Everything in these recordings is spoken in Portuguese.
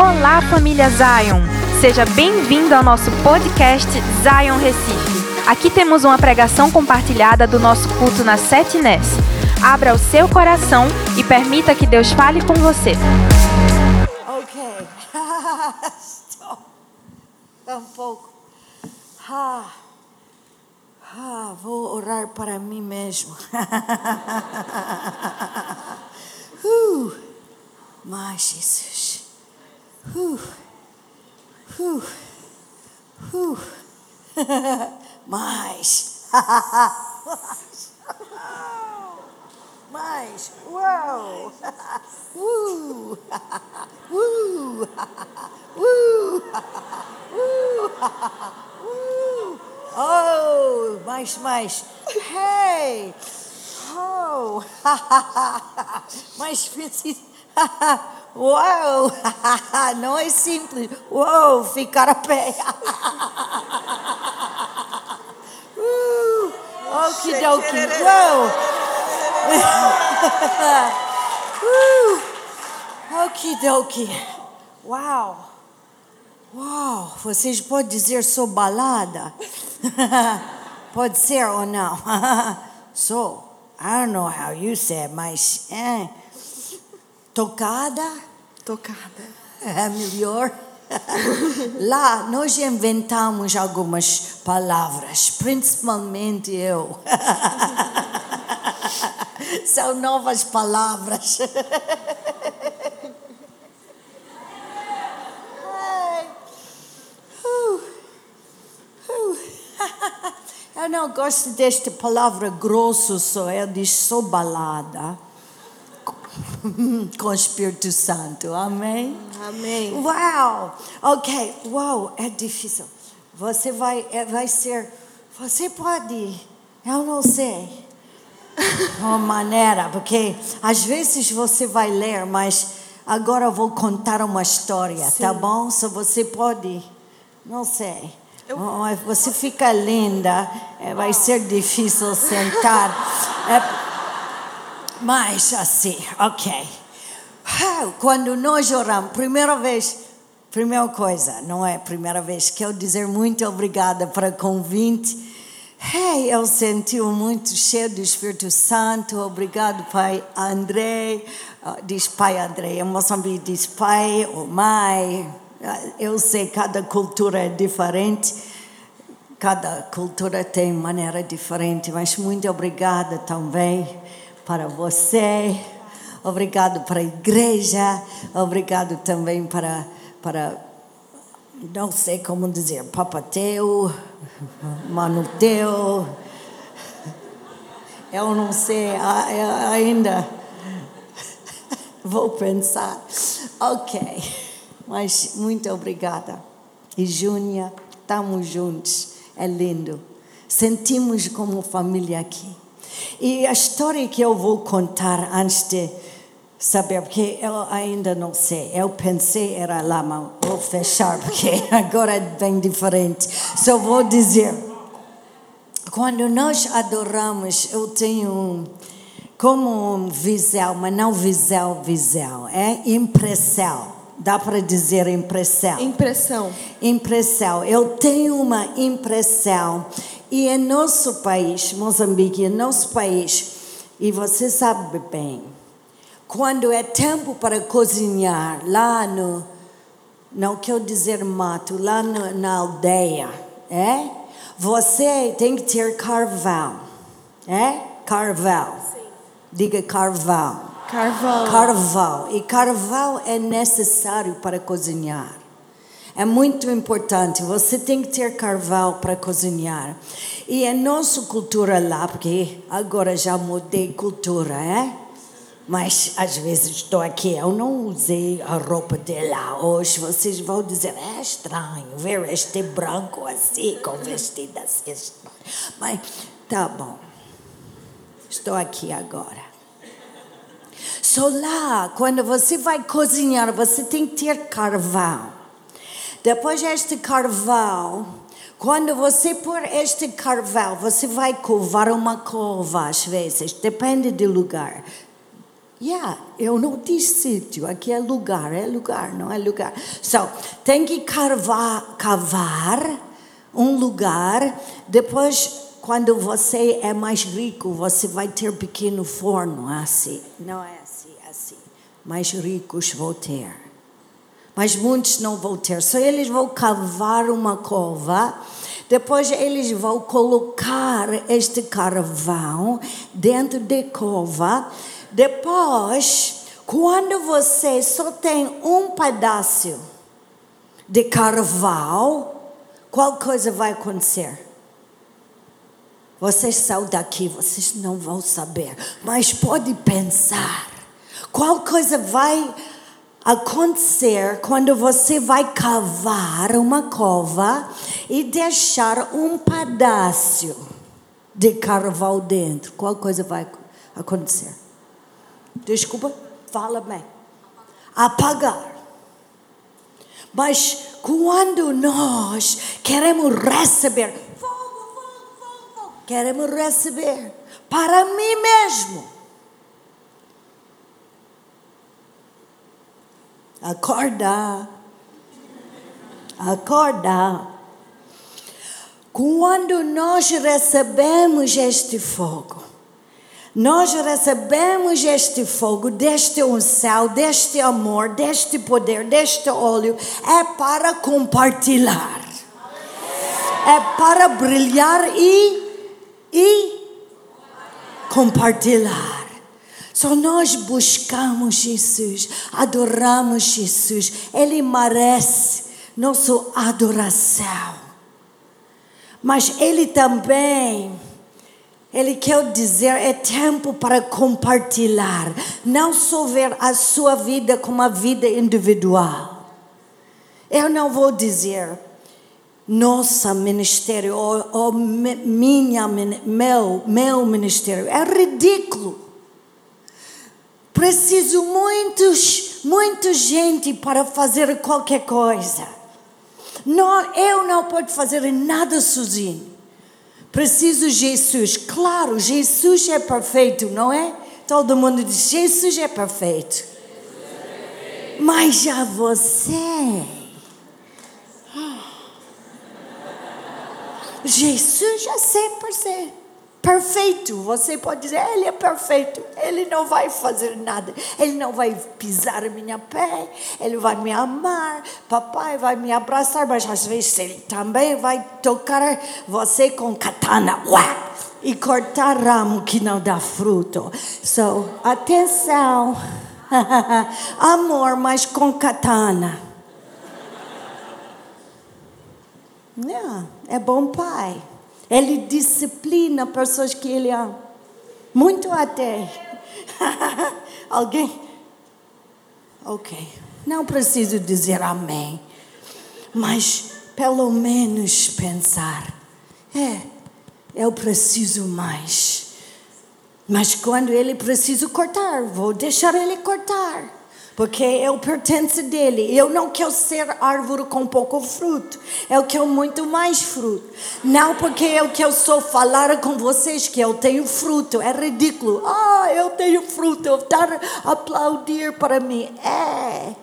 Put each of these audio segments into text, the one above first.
Olá, família Zion! Seja bem-vindo ao nosso podcast Zion Recife. Aqui temos uma pregação compartilhada do nosso culto na Sete Nés. Abra o seu coração e permita que Deus fale com você. Ok. Estou um pouco. Ah, ah, vou orar para mim mesmo. uh, mas Jesus. Uh, uh, uh. mais. mais. Uau. Uh. Uh. Uh. Uh. Oh, mais, mais. Hey. Oh. mais preciso. Uau! Não é simples. Uau, ficar a pé. Uh, Okidoki. Uau! Uh, Okidoki. Uau! Uau! Vocês podem dizer sou balada? Pode ser ou não? Sou. I don't know how you said, mas... Eh. Tocada? Tocada. É melhor. Lá nós inventamos algumas palavras, principalmente eu. São novas palavras. Eu não gosto desta palavra grosso só, eu diz sou balada com o Espírito Santo. Amém? Amém. Uau! Ok, uau, é difícil. Você vai, é, vai ser. Você pode, eu não sei. Uma maneira, porque às vezes você vai ler, mas agora eu vou contar uma história, tá bom? Se você pode, não sei. Oh, Você fica linda, é, vai ser difícil sentar. É, mas assim, ok. Quando nós oramos, primeira vez, primeira coisa, não é a primeira vez, quero dizer muito obrigada para convite. Hey, eu senti muito cheio do Espírito Santo. Obrigado, Pai André. Ah, Diz Pai André. Em Moçambique diz Pai ou Mãe. Ah, Eu sei, cada cultura é diferente. Cada cultura tem maneira diferente, mas muito obrigada também para você. Obrigado para a igreja. Obrigado também para, para não sei como dizer, papateu, manuteu. Eu não sei ainda. Vou pensar. Ok. Mas muito obrigada. E Júnia, estamos juntos. É lindo. Sentimos como família aqui. E a história que eu vou contar antes de saber, porque eu ainda não sei. Eu pensei era lá, mas vou fechar, porque agora é bem diferente. Só vou dizer. Quando nós adoramos, eu tenho como um visão, mas não visão, visão, é impressão. Dá para dizer impressão. Impressão. Impressão. Eu tenho uma impressão. E em nosso país, Moçambique, em nosso país, e você sabe bem, quando é tempo para cozinhar, lá no, não quero dizer mato, lá no- na aldeia, é? Você tem que ter carvão, é? Carvão. Diga carvão. Carvão. Carvão. E carvão é necessário para cozinhar. É muito importante. Você tem que ter carvão para cozinhar. E a nossa cultura lá, porque agora já mudei cultura, é? Mas às vezes estou aqui, eu não usei a roupa de lá. Hoje vocês vão dizer, é estranho ver este branco assim, com vestido assim. estranho." Mas tá bom. Estou aqui agora. Só lá, quando você vai cozinhar, você tem que ter carvão. Depois este carvão, quando você pôr este carvão, você vai covar uma cova às vezes, depende do lugar. Yeah, eu não disse sítio, aqui é lugar, é lugar, não é lugar. So, tem que cavar, cavar um lugar, depois, quando você é mais rico, você vai ter pequeno forno, assim. Não é assim, é assim. Mais ricos vão ter. Mas muitos não vão ter. Só eles vão cavar uma cova. Depois eles vão colocar este carvão dentro da cova. Depois, quando você só tem um pedaço de carvão, qual coisa vai acontecer? Vocês são daqui, vocês não vão saber, mas pode pensar. Qual coisa vai acontecer quando você vai cavar uma cova e deixar um pedaço de carvão dentro? Qual coisa vai acontecer? Desculpa, fala bem. Apagar. Mas quando nós queremos receber, fogo, fogo, fogo, queremos receber para mim mesmo. Acorda. Acorda. Quando nós recebemos este fogo, nós recebemos este fogo, deste unção, deste amor, deste poder, deste óleo, é para compartilhar. É para brilhar e, e compartilhar. Só nós buscamos Jesus, adoramos Jesus, Ele merece nossa adoração. Mas Ele também ele quer dizer é tempo para compartilhar, não só ver a sua vida como uma vida individual. Eu não vou dizer nossa ministério ou, ou minha meu meu ministério é ridículo. Preciso muitos muita gente para fazer qualquer coisa. Não, eu não posso fazer nada sozinho. Preciso Jesus. Claro, Jesus é perfeito, não é? Todo mundo diz: Jesus é perfeito. Mas já você. Jesus já sempre ser perfeito. Você pode dizer, ele é perfeito. Ele não vai fazer nada. Ele não vai pisar minha pé. Ele vai me amar. Papai vai me abraçar. Mas às vezes ele também vai tocar você com katana. Uá! E cortar ramo que não dá fruto. So, atenção. Amor, mas com katana. Yeah, é bom pai. Ele disciplina pessoas que ele ama. Muito até. Alguém? Ok. Não preciso dizer amém. Mas pelo menos pensar. É, eu preciso mais. Mas quando ele precisa cortar, vou deixar ele cortar porque eu pertenço dele. Eu não quero ser árvore com pouco fruto. Eu quero muito mais fruto. Não porque eu quero só falar com vocês que eu tenho fruto. É ridículo. Ah, eu tenho fruto. Eu dar aplaudir para mim. É.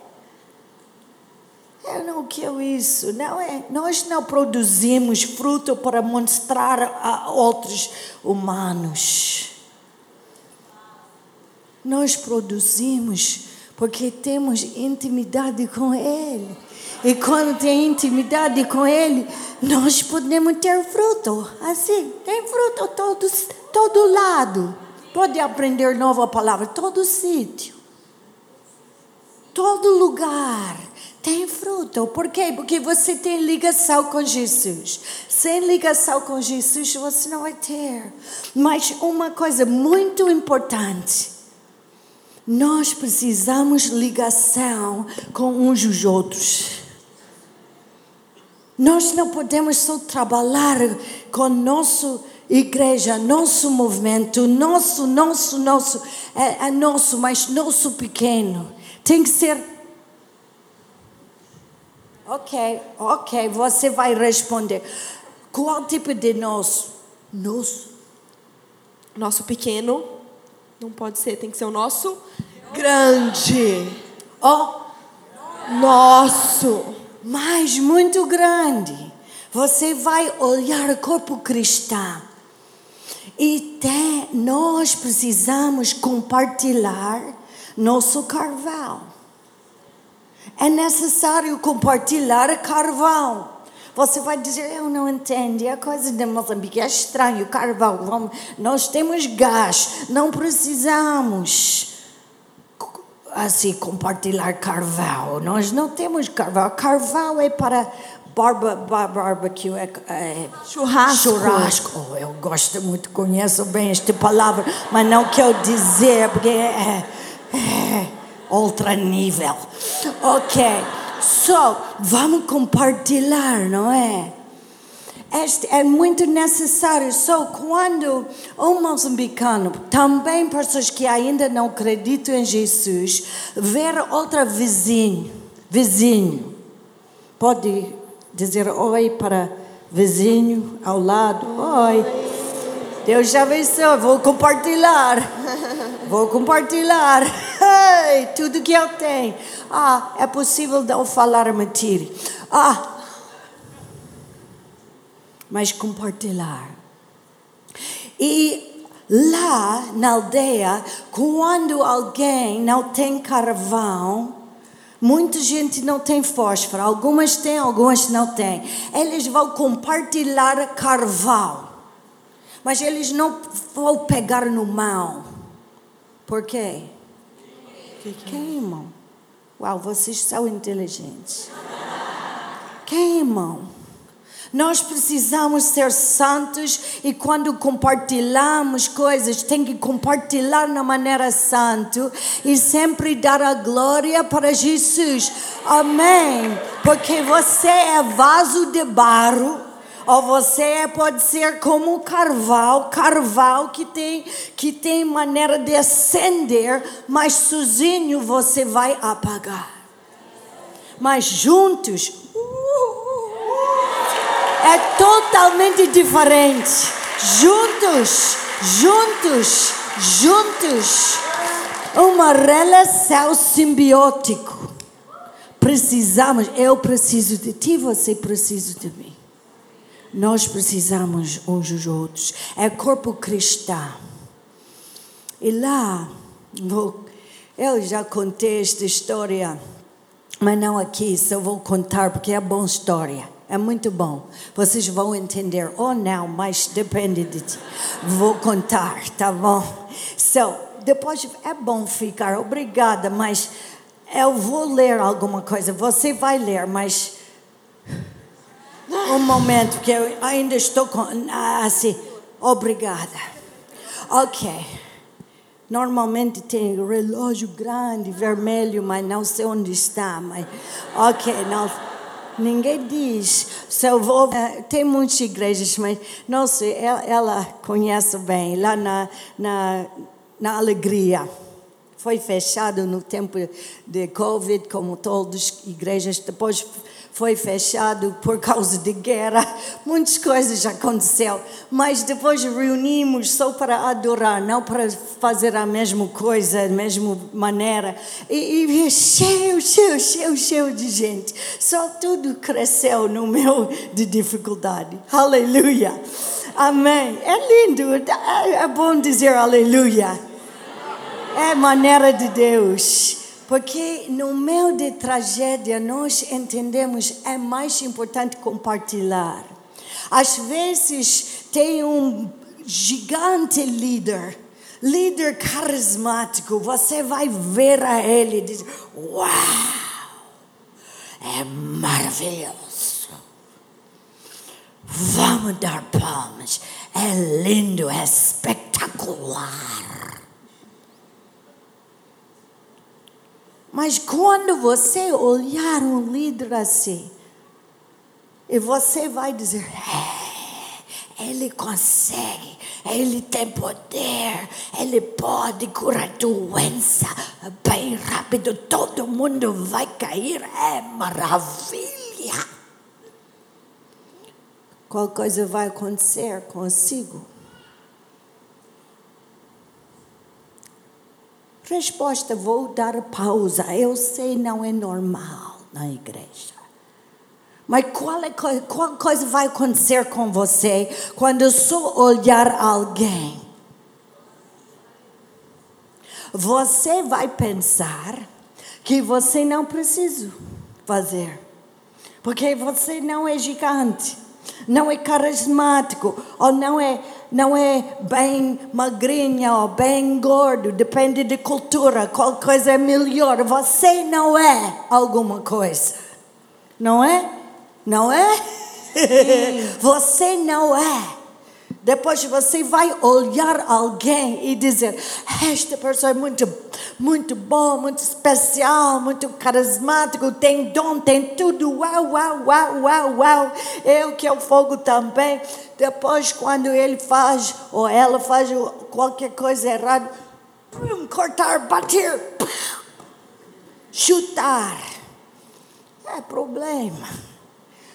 Eu não quero isso, não é? Nós não produzimos fruto para mostrar a outros humanos. Nós produzimos porque temos intimidade com Ele. E quando tem intimidade com Ele, nós podemos ter fruto. Assim, tem fruto todo, todo lado. Pode aprender nova palavra, todo sítio. Todo lugar tem fruto. Por quê? Porque você tem ligação com Jesus. Sem ligação com Jesus, você não vai ter. Mas uma coisa muito importante nós precisamos ligação com uns os outros. Nós não podemos só trabalhar com nossa igreja, nosso movimento, nosso, nosso, nosso, é, é nosso, mas nosso pequeno. Tem que ser. Ok, ok, você vai responder. Qual tipo de nosso? Nosso. Nosso pequeno não pode ser, tem que ser o nosso Grande. Oh, Nosso. mas muito grande. Você vai olhar o corpo cristão. E tem, nós precisamos compartilhar nosso carvão. É necessário compartilhar carvão. Você vai dizer, eu não entendo, é coisa de Moçambique, é estranho, carvão. Vamos, nós temos gás, não precisamos assim compartilhar carvão. Nós não temos carvão. Carvão é para barba, bar- barbecue, é, é Churrasco. churrasco. Oh, eu gosto muito, conheço bem esta palavra, mas não quero dizer porque é, é outro nível. Ok, só vamos compartilhar, não é? Este é muito necessário. Só quando um moçambicano, também pessoas que ainda não acreditam em Jesus, ver outra vizinho, vizinho, pode dizer oi para vizinho ao lado, oi. Deus já abençoe, vou compartilhar. Vou compartilhar tudo que eu tenho. Ah, é possível não falar mentira. Ah, mas compartilhar. E lá na aldeia, quando alguém não tem carvão, muita gente não tem fósforo, algumas têm, algumas não têm. Eles vão compartilhar carvão, mas eles não vão pegar no mão. Por quê? Queimam. Uau, vocês são inteligentes. Queimam. Nós precisamos ser santos e quando compartilhamos coisas, tem que compartilhar na maneira santa e sempre dar a glória para Jesus. Amém. Porque você é vaso de barro. Ou você pode ser como carvalho, carvalho que tem, que tem maneira de acender, mas sozinho você vai apagar. Mas juntos, é totalmente diferente. Juntos, juntos, juntos. Uma relação simbiótica. Precisamos, eu preciso de ti, você precisa de mim. Nós precisamos uns dos outros. É corpo cristão. E lá, vou, eu já contei esta história, mas não aqui, só vou contar porque é boa história. É muito bom. Vocês vão entender ou não, mas depende de ti. Vou contar, tá bom? So, depois é bom ficar, obrigada, mas eu vou ler alguma coisa. Você vai ler, mas um momento que eu ainda estou com, assim, obrigada. Ok. Normalmente tem relógio grande, vermelho, mas não sei onde está. Mas, ok, não, ninguém diz. Se eu vou, eh, tem muitas igrejas, mas não sei, ela, ela conhece bem, lá na, na, na Alegria. Foi fechado no tempo de Covid, como todas as igrejas. Depois foi fechado por causa de guerra. Muitas coisas aconteceram. Mas depois reunimos só para adorar, não para fazer a mesma coisa, a mesma maneira. E, e cheio, cheio, cheio, cheio de gente. Só tudo cresceu no meu de dificuldade. Aleluia. Amém. É lindo. É é bom dizer aleluia. É maneira de Deus. Porque no meio de tragédia nós entendemos é mais importante compartilhar. Às vezes tem um gigante líder, líder carismático, você vai ver a ele e diz: Uau! É maravilhoso. Vamos dar palmas. É lindo, é espetacular. Mas quando você olhar um líder assim, e você vai dizer, é, ele consegue, ele tem poder, ele pode curar doença bem rápido, todo mundo vai cair, é maravilha. Qual coisa vai acontecer consigo? Resposta: vou dar pausa. Eu sei, não é normal na igreja. Mas qual, é, qual coisa vai acontecer com você quando só olhar alguém? Você vai pensar que você não precisa fazer. Porque você não é gigante, não é carismático, ou não é, não é bem magrinho ou bem gordo, depende de cultura, qual coisa é melhor. Você não é alguma coisa, não é? Não é? você não é. Depois você vai olhar alguém e dizer: Esta pessoa é muito, muito bom, muito especial, muito carismático, tem dom, tem tudo. Uau, uau, uau, uau, uau. Eu que é o fogo também. Depois, quando ele faz ou ela faz qualquer coisa errada, cortar, bater, chutar. É problema.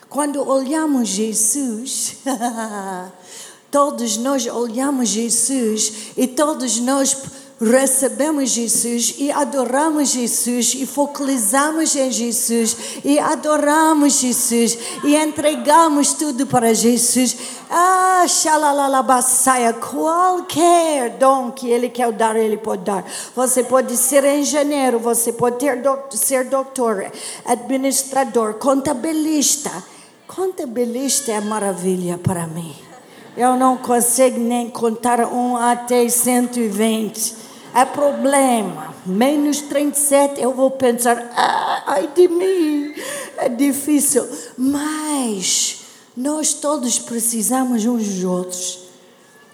Quando olhamos Jesus, todos nós olhamos Jesus e todos nós recebemos Jesus e adoramos Jesus e focalizamos em Jesus e adoramos Jesus e entregamos tudo para Jesus. Ah, xalalalabaçaia, qualquer dom que Ele quer dar, Ele pode dar. Você pode ser engenheiro, você pode ter ser doutor, administrador, contabilista. Contabilista é maravilha para mim. Eu não consigo nem contar um até 120. É problema. Menos 37 eu vou pensar, ah, ai de mim, é difícil. Mas nós todos precisamos uns dos outros.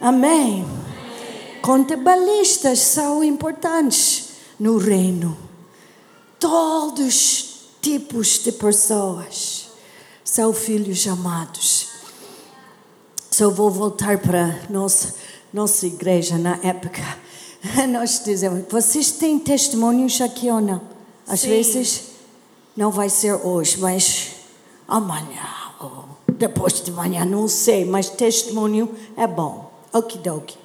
Amém? Contabilistas são importantes no reino. Todos tipos de pessoas são filhos amados. Só vou voltar para nossa, nossa igreja na época. Nós dizemos, vocês têm testemunhos aqui ou não? Às Sim. vezes não vai ser hoje, mas amanhã ou depois de manhã, não sei, mas testemunho é bom. Okidoki.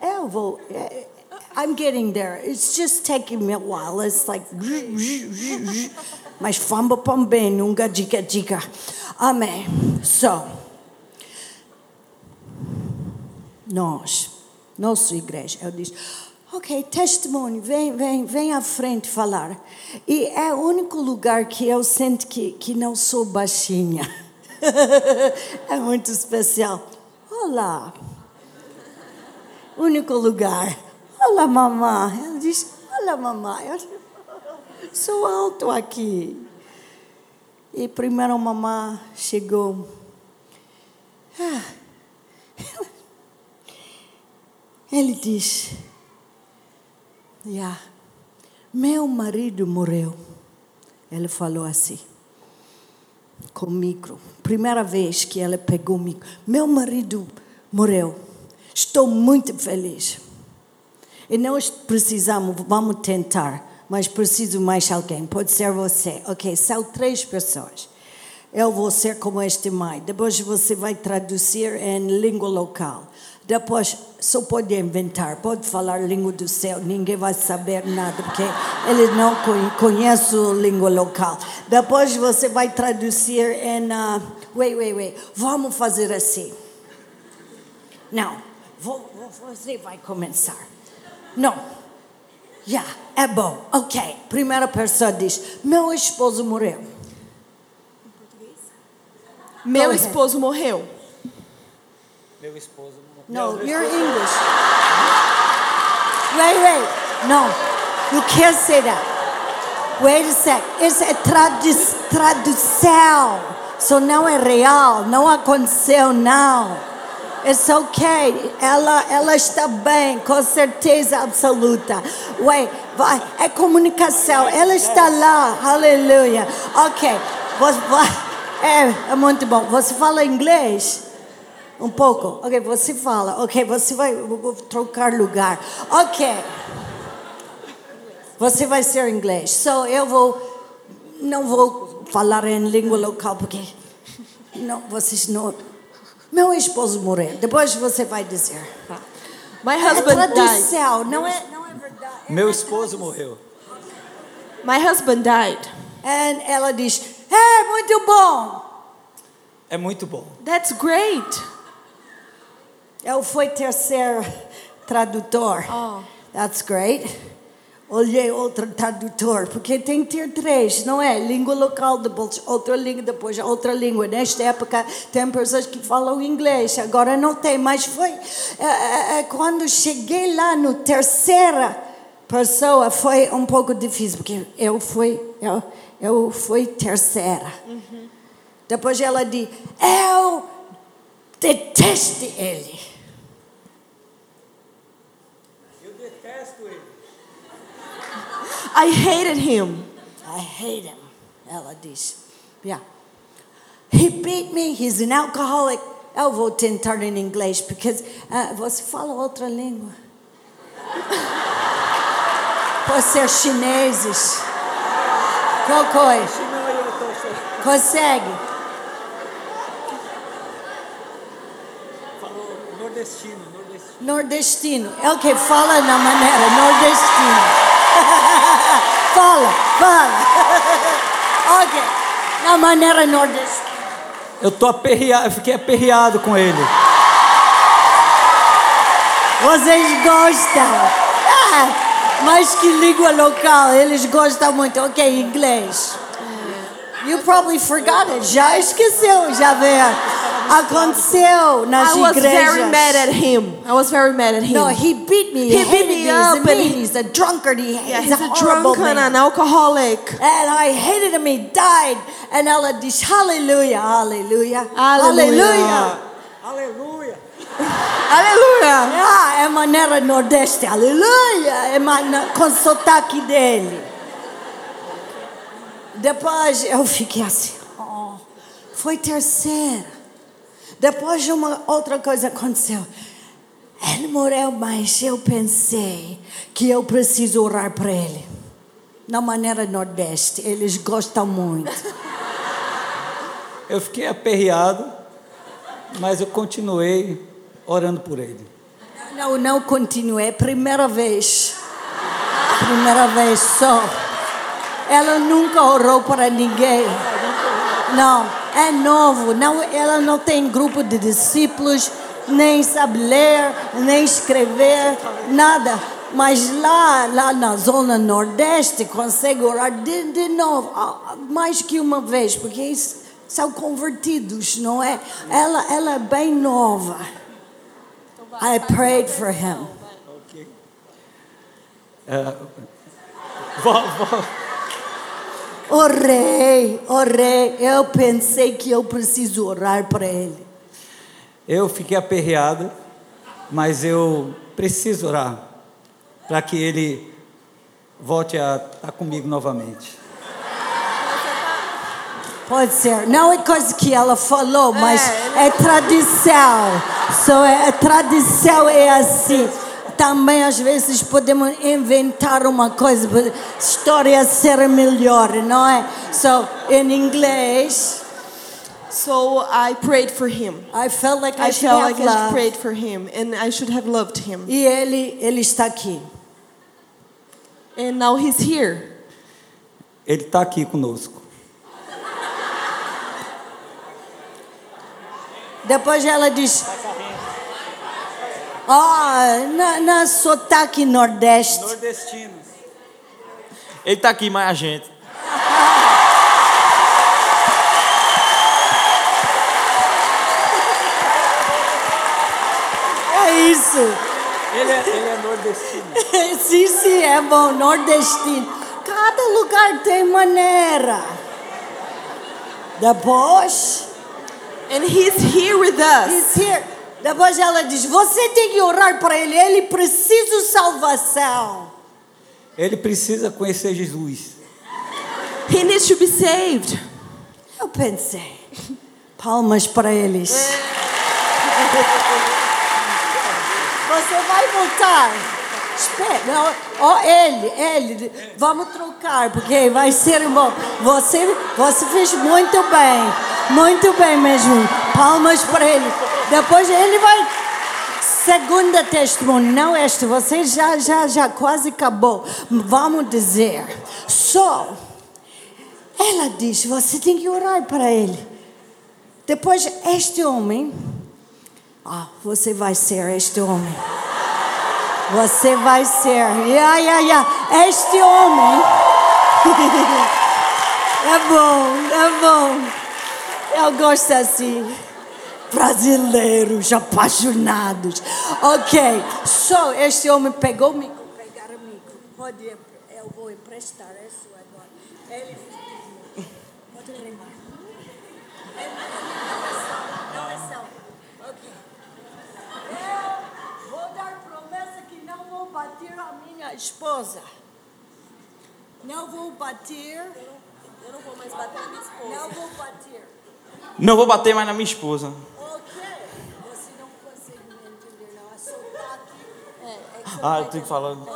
Eu vou. eh, I'm getting there. It's just taking me a while. It's like. Mas famba também, nunca dica dica. Amém. So, nós, nossa igreja, eu disse, ok, testemunho, vem, vem, vem à frente falar. E é o único lugar que eu sinto que, que não sou baixinha. é muito especial. Olá. Único lugar. Olá, mamãe. Ela diz, olá, mamãe. Eu sou alto aqui. E primeiro a mamãe chegou. Ah, ele diz: yeah, Meu marido morreu. Ele falou assim, com micro. Primeira vez que ela pegou o micro. Meu marido morreu. Estou muito feliz. E nós precisamos, vamos tentar, mas preciso mais alguém. Pode ser você. Ok, são três pessoas. Eu vou ser como este mãe. Depois você vai traduzir em língua local. Depois só pode inventar, pode falar língua do céu, ninguém vai saber nada, porque ele não con- conhece a língua local. Depois você vai traduzir em. Uh, wait, wait, wait. Vamos fazer assim. Não, vou, você vai começar. Não. Já, é bom. Ok. Primeira pessoa diz: Meu esposo morreu. Meu esposo morreu. Meu esposo. No, you're English. Wait, wait. No, you can't say that. Wait a sec. It's a tradu tradução. So não é real. Não aconteceu, não. It's okay. Ela, ela está bem, com certeza absoluta. Wait, vai. É comunicação. Ela está lá. Aleluia. Ok. Você vai. É, é muito bom. Você fala inglês? Um pouco. Ok, você fala. Ok, você vai trocar lugar. Ok. Você vai ser inglês. So eu vou. Não vou falar em língua local porque. Não, vocês não. Meu esposo morreu. Depois você vai dizer. My É husband died. tradução, não é, não é verdade. Meu esposo morreu. My husband died. And ela diz: É muito bom. É muito bom. That's great. Eu fui terceiro tradutor. Oh. That's great. Olhei outro tradutor, porque tem que ter três, não é? Língua local, depois outra língua, depois outra língua. Nesta época tem pessoas que falam inglês, agora não tem, mas foi. é, é, é, quando cheguei lá no terceira pessoa, foi um pouco difícil, porque eu fui, eu, eu fui terceira. Depois ela disse: Eu detesto ele. Eu detesto ele. I hated him. I hate him, ela diz. Yeah. He beat me, he's an alcoholic. Eu vou tentar em inglês, porque uh, você fala outra língua. Pode ser chineses. Qual coisa? Consegue? falou nordestino, nordestino. Nordestino. É o que fala na maneira nordestino. Fala, fala. ok. Na maneira nordestina. Eu tô aperreado, eu fiquei aperreado com ele. Vocês gostam. Ah, mas que língua local. Eles gostam muito. Ok, inglês. You probably forgot it. Já esqueceu, já vê. Aconteceu nas I was igrejas. very mad at him. I was very mad at him. No, he beat me. He beat me He's up a and mean. He's a drunkard. He, yeah, he's, he's a a drunken, man. an alcoholic. And I hated him. He died. And ela diz, hallelujah, hallelujah, Hallelujah. hallelujah. Aleluia. Ah, é maneira nordeste, aleluia, é mana- com sotaque dele. Depois eu fiquei assim, oh, foi terceira. Depois uma outra coisa aconteceu. Ele morreu, mas eu pensei que eu preciso orar para ele. Na maneira nordeste, eles gostam muito. Eu fiquei aperreado, mas eu continuei orando por ele. Não, não continuei. Primeira vez. Primeira vez só. Ela nunca orou para ninguém. Não, é novo. Não, ela não tem grupo de discípulos, nem sabe ler, nem escrever, nada. Mas lá, lá na zona nordeste, consegue orar de, de novo, mais que uma vez, porque são convertidos, não é? Ela, ela é bem nova. I prayed for him. Ok. É, vó- Orei, orei. Eu pensei que eu preciso orar para ele. eu fiquei aperreado, mas eu preciso orar para que ele volte a estar comigo novamente. Pode ser. Não é coisa que ela falou, mas é tradição. Só é, a tradição é assim. Também às vezes podemos inventar uma coisa para a história ser melhor, não é? So, em inglês, So I prayed for him. I felt like I, I should felt have like I love. prayed for him and I should have loved him. E ele, ele está aqui. And now he's here. Ele está aqui conosco. Depois ela diz. Ah, na, na sotaque nordeste. Nordestino. Ele tá aqui, mais a gente. É isso. Ele é, ele é nordestino. sim, sim, é bom, nordestino. Cada lugar tem maneira. Depois, And he's here with us. he's here. Depois ela diz: Você tem que orar para ele, ele precisa de salvação. Ele precisa conhecer Jesus. He needs to be saved. Eu pensei, palmas para eles. Você vai voltar. Espera, ó, ele, ele, vamos trocar, porque vai ser bom. Você, você fez muito bem, muito bem mesmo. Palmas para ele. Depois ele vai Segunda testemunho, não este, você já, já, já quase acabou. Vamos dizer. Só, ela diz, você tem que orar para ele. Depois, este homem, ah, você vai ser este homem. Você vai ser, yeah, yeah, yeah. este homem. é bom, é bom. Eu gosto assim brasileiros apaixonados. Ok, só este homem pegou o micro, pegar o micro. Pode, eu vou emprestar isso agora. Ele pode lembrar. Não é só. Ok. Eu vou dar promessa que não vou bater a minha esposa. Não vou bater. Eu não vou mais bater na minha esposa. Não vou bater. Não vou bater mais na minha esposa. Ah, eu tenho que falar. Esposa.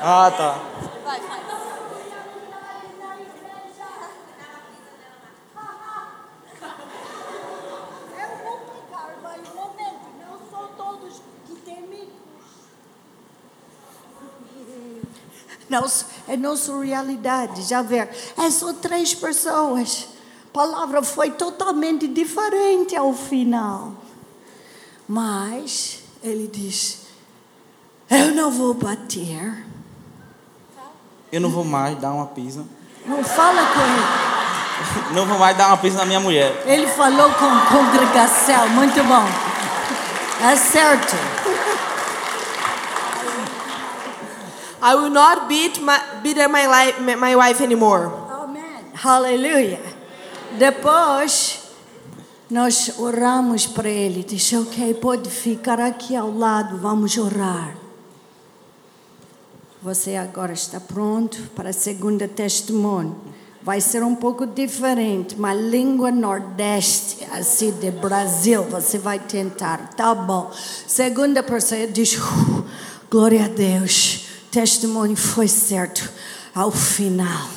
Ah, tá. Vai, vai. Não, é nossa realidade, já ver. É só três pessoas. A palavra foi totalmente diferente ao final. Mas ele diz: Eu não vou bater. Eu não vou mais dar uma pisa. Não fala com ele. Não vou mais dar uma pisa na minha mulher. Ele falou com a congregação, muito bom. É certo. I will not beat my, beat my, life, my wife anymore. Amém. Aleluia. Depois, nós oramos para ele. Disse, ok, pode ficar aqui ao lado, vamos orar. Você agora está pronto para a segunda testemunho. Vai ser um pouco diferente, uma língua nordeste, assim, de Brasil. Você vai tentar, tá bom. Segunda pessoa diz, "Uh, glória a Deus, testemunho foi certo ao final.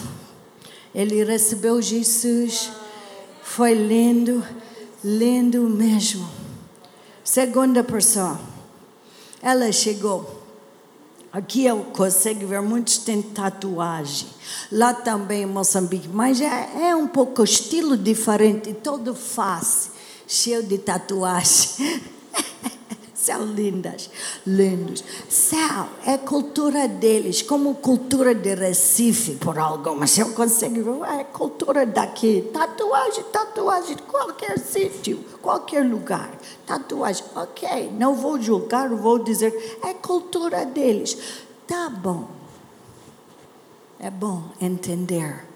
Ele recebeu Jesus, foi lindo, lindo mesmo. Segunda pessoa, ela chegou. Aqui eu consigo ver muitos têm tatuagem. Lá também em Moçambique. Mas é, é um pouco estilo diferente. Todo face, cheio de tatuagem. São lindas, lindos. São, é cultura deles, como cultura de Recife, por algumas. Eu consigo é cultura daqui. Tatuagem, tatuagem, qualquer sítio, qualquer lugar. Tatuagem, ok, não vou julgar, vou dizer, é cultura deles. Tá bom. É bom entender.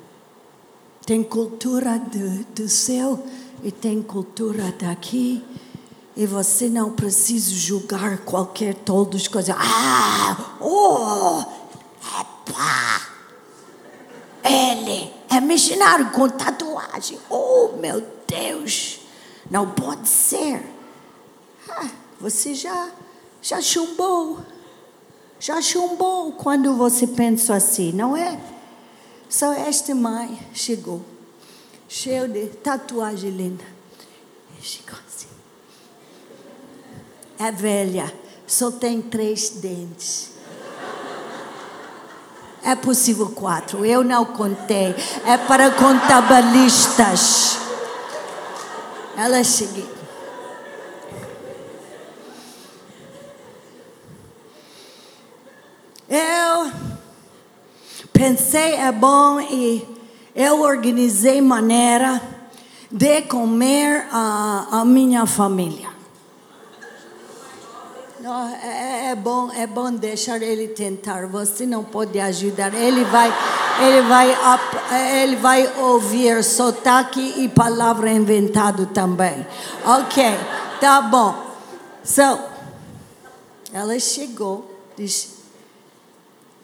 Tem cultura do, do céu e tem cultura daqui. E você não precisa julgar qualquer todos coisas. Ah, oh, epá. Ele é missionário com tatuagem. Oh, meu Deus. Não pode ser. Ah, você já, já chumbou. Já chumbou quando você pensa assim, não é? Só esta mãe chegou, cheio de tatuagem linda. Chegou. É velha, só tem três dentes. É possível quatro, eu não contei. É para contabilistas. Ela chegou. Eu pensei é bom e eu organizei maneira de comer a, a minha família. Não, é, é bom, é bom deixar ele tentar. Você não pode ajudar. Ele vai, ele vai, ele vai ouvir sotaque e palavra inventado também. Ok, tá bom. So, ela chegou, disse.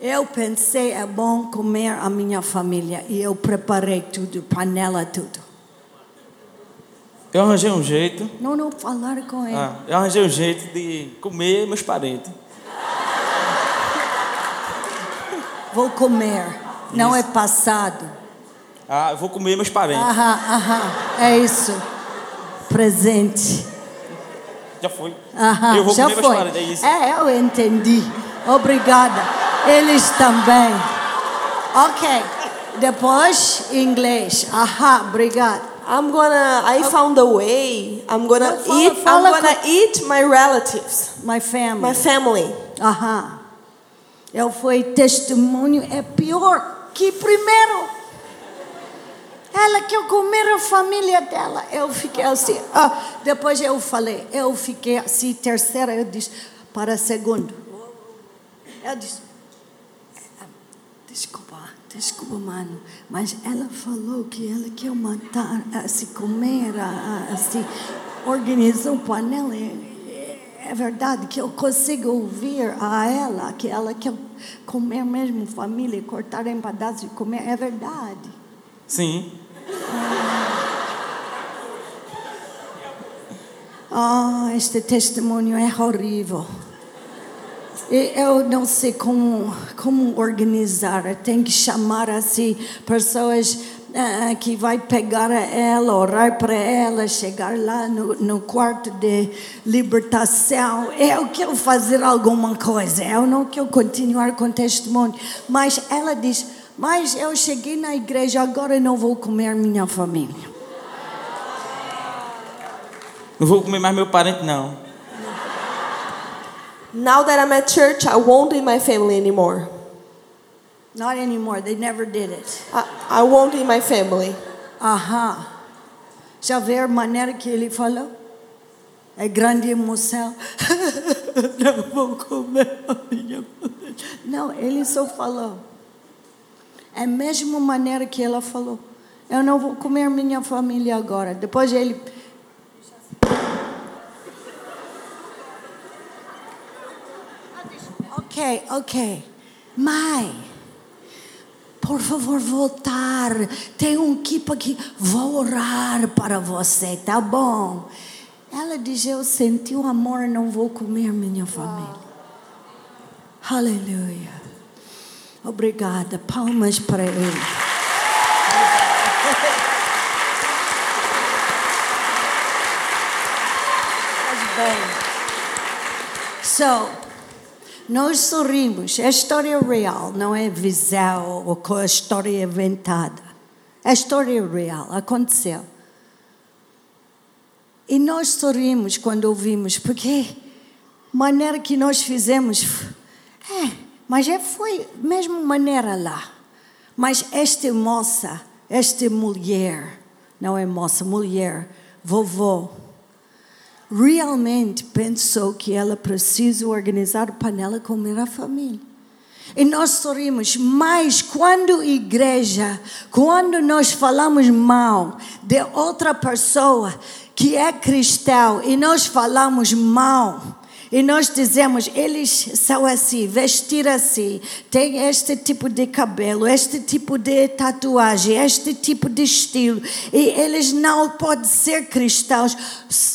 Eu pensei é bom comer a minha família e eu preparei tudo, panela tudo. Eu arranjei um jeito. Não, não falar com ele. Ah, eu arranjei um jeito de comer meus parentes. Vou comer. Não é passado. Ah, eu vou comer meus parentes. Aham, aham. É isso. presente. Já foi. Aham, eu vou já comer foi. mais é isso. É, eu entendi. Obrigada. Eles também. Ok. Depois, inglês. Aham, obrigada. I'm gonna. I found a way. I'm gonna fala- eat. fala I'm gonna com- eat my relatives, My family. my family. Aham. Eu fui testemunho, é pior que primeiro. Ela quer comer a família dela. Eu fiquei assim. Ah, depois eu falei, eu fiquei assim, terceira, eu disse, para segundo. Eu disse, "Ah, desculpa, desculpa, mano, mas ela falou que ela quer matar, assim, comer, ah, assim, organizar um panela. É- É verdade que eu consigo ouvir a ela, que ela quer comer mesmo família, cortar em pedaços e comer. É verdade. Sim. Ah, este testemunho é horrível. Eu não sei como, como organizar. Tem que chamar assim pessoas ah, que vai pegar ela, orar para ela, chegar lá no, no quarto de libertação. Eu quero fazer alguma coisa. Eu não quero continuar com testemunho. Mas ela diz: Mas eu cheguei na igreja, agora não vou comer minha família. Não vou comer mais meu parente, não. Now that I'm at church, I won't eat my family anymore. Not anymore. They never did it. I, I won't eat my family. Aham. Já vê a maneira que ele falou? É grande emoção. Não vou comer a minha família. Não, ele só falou. É a mesma maneira que ela falou. Eu não vou comer minha família agora. Depois ele. Ok, ok. Mãe. Por favor, voltar. Tem um equipa aqui. Vou orar para você, tá bom? Ela diz: Eu senti o amor, não vou comer minha família. Aleluia. Obrigada. Palmas para ele. So, nós sorrimos. É história real, não é visão ou co- história inventada. É história real, aconteceu. E nós sorrimos quando ouvimos, porque maneira que nós fizemos, é, mas é, foi mesmo maneira lá. Mas esta moça, esta mulher, não é moça, mulher, vovó, realmente pensou que ela precisa organizar panela comer a família. E nós sorrimos, mas quando igreja, quando nós falamos mal de outra pessoa que é cristão e nós falamos mal, e nós dizemos, eles são assim, vestir assim, tem este tipo de cabelo, este tipo de tatuagem, este tipo de estilo, e eles não podem ser cristãos,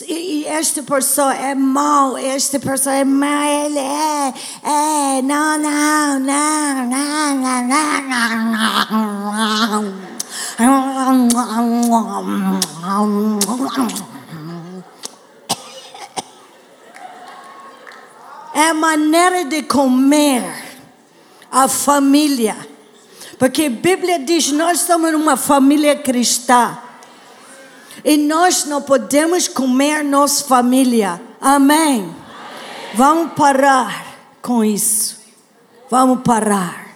e, esta pessoa é mau, esta pessoa é má, ele é, é, não, não, não, não, não, não, não. É maneira de comer a família. Porque a Bíblia diz: nós somos uma família cristã. E nós não podemos comer nossa família. Amém? Vamos parar com isso. Vamos parar.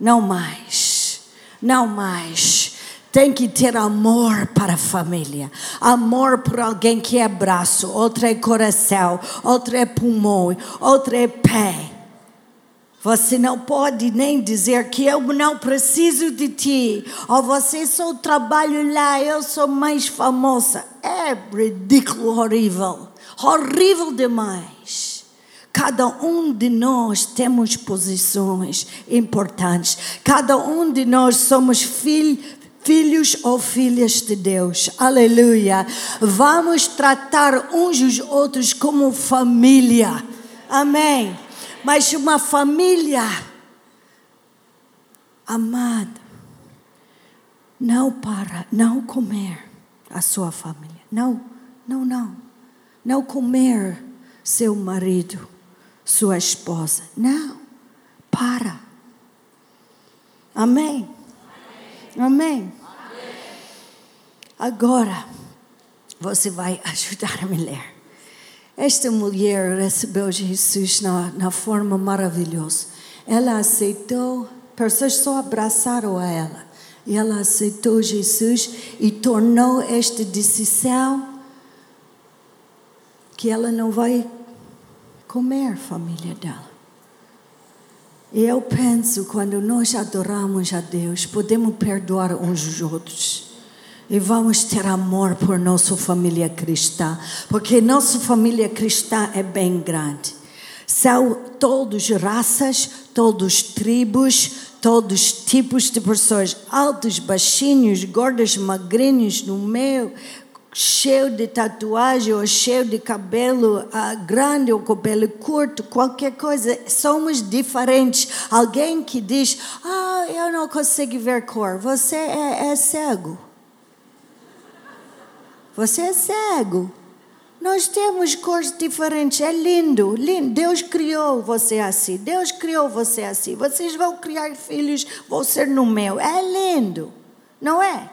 Não mais. Não mais. Tem que ter amor para a família. Amor por alguém que é braço, outro é coração, outro é pulmão, outro é pé. Você não pode nem dizer que eu não preciso de ti. Ou você só trabalha lá, eu sou mais famosa. É ridículo, horrível. Horrível demais. Cada um de nós temos posições importantes. Cada um de nós somos filhos filhos ou filhas de Deus. Aleluia. Vamos tratar uns os outros como família. Amém. Mas uma família amada não para, não comer a sua família. Não, não, não. Não comer seu marido, sua esposa. Não. Para. Amém. Amém. Agora, você vai ajudar a mulher. Esta mulher recebeu Jesus na, na forma maravilhosa. Ela aceitou, pessoas só abraçaram a ela. E ela aceitou Jesus e tornou esta decisão que ela não vai comer família dela. E eu penso, quando nós adoramos a Deus, podemos perdoar uns os outros. E vamos ter amor por nossa família cristã, porque nossa família cristã é bem grande. São todos raças, todos tribos, todos tipos de pessoas, altos, baixinhos, gordos, magrinhos, no meio, cheio de tatuagem ou cheio de cabelo ah, grande ou cabelo curto, qualquer coisa, somos diferentes. Alguém que diz, ah, eu não consigo ver cor, você é, é cego. Você é cego. Nós temos cores diferentes, é lindo, lindo. Deus criou você assim, Deus criou você assim. Vocês vão criar filhos, vão ser no meu. É lindo, não é?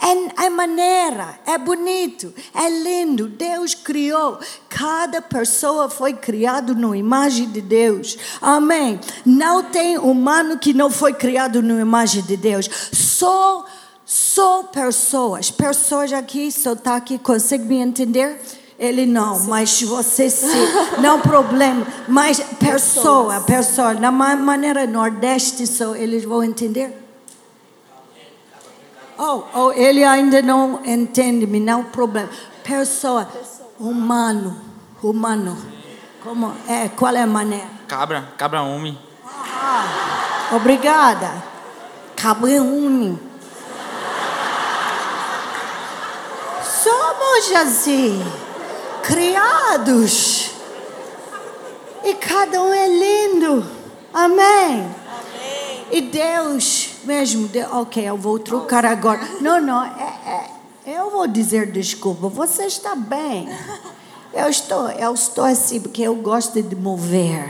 É, é maneira, é bonito, é lindo. Deus criou. Cada pessoa foi criado na imagem de Deus. Amém. Não tem humano que não foi criado na imagem de Deus. Só, só pessoas. Pessoas aqui, está aqui, consegue me entender? Ele não, mas você sim, não problema. Mas pessoa, pessoa, na maneira nordeste, só eles vão entender. Oh, oh, ele ainda não entende, me não problema. Pessoa, humano, humano. Como é? Qual é a maneira? Cabra, cabra homem. Ah, obrigada. Cabra homem. Somos assim, criados. E cada um é lindo. Amém. E Deus mesmo, de, ok, eu vou trocar agora. Não, não, é, é, eu vou dizer desculpa, você está bem. Eu estou, eu estou assim porque eu gosto de mover.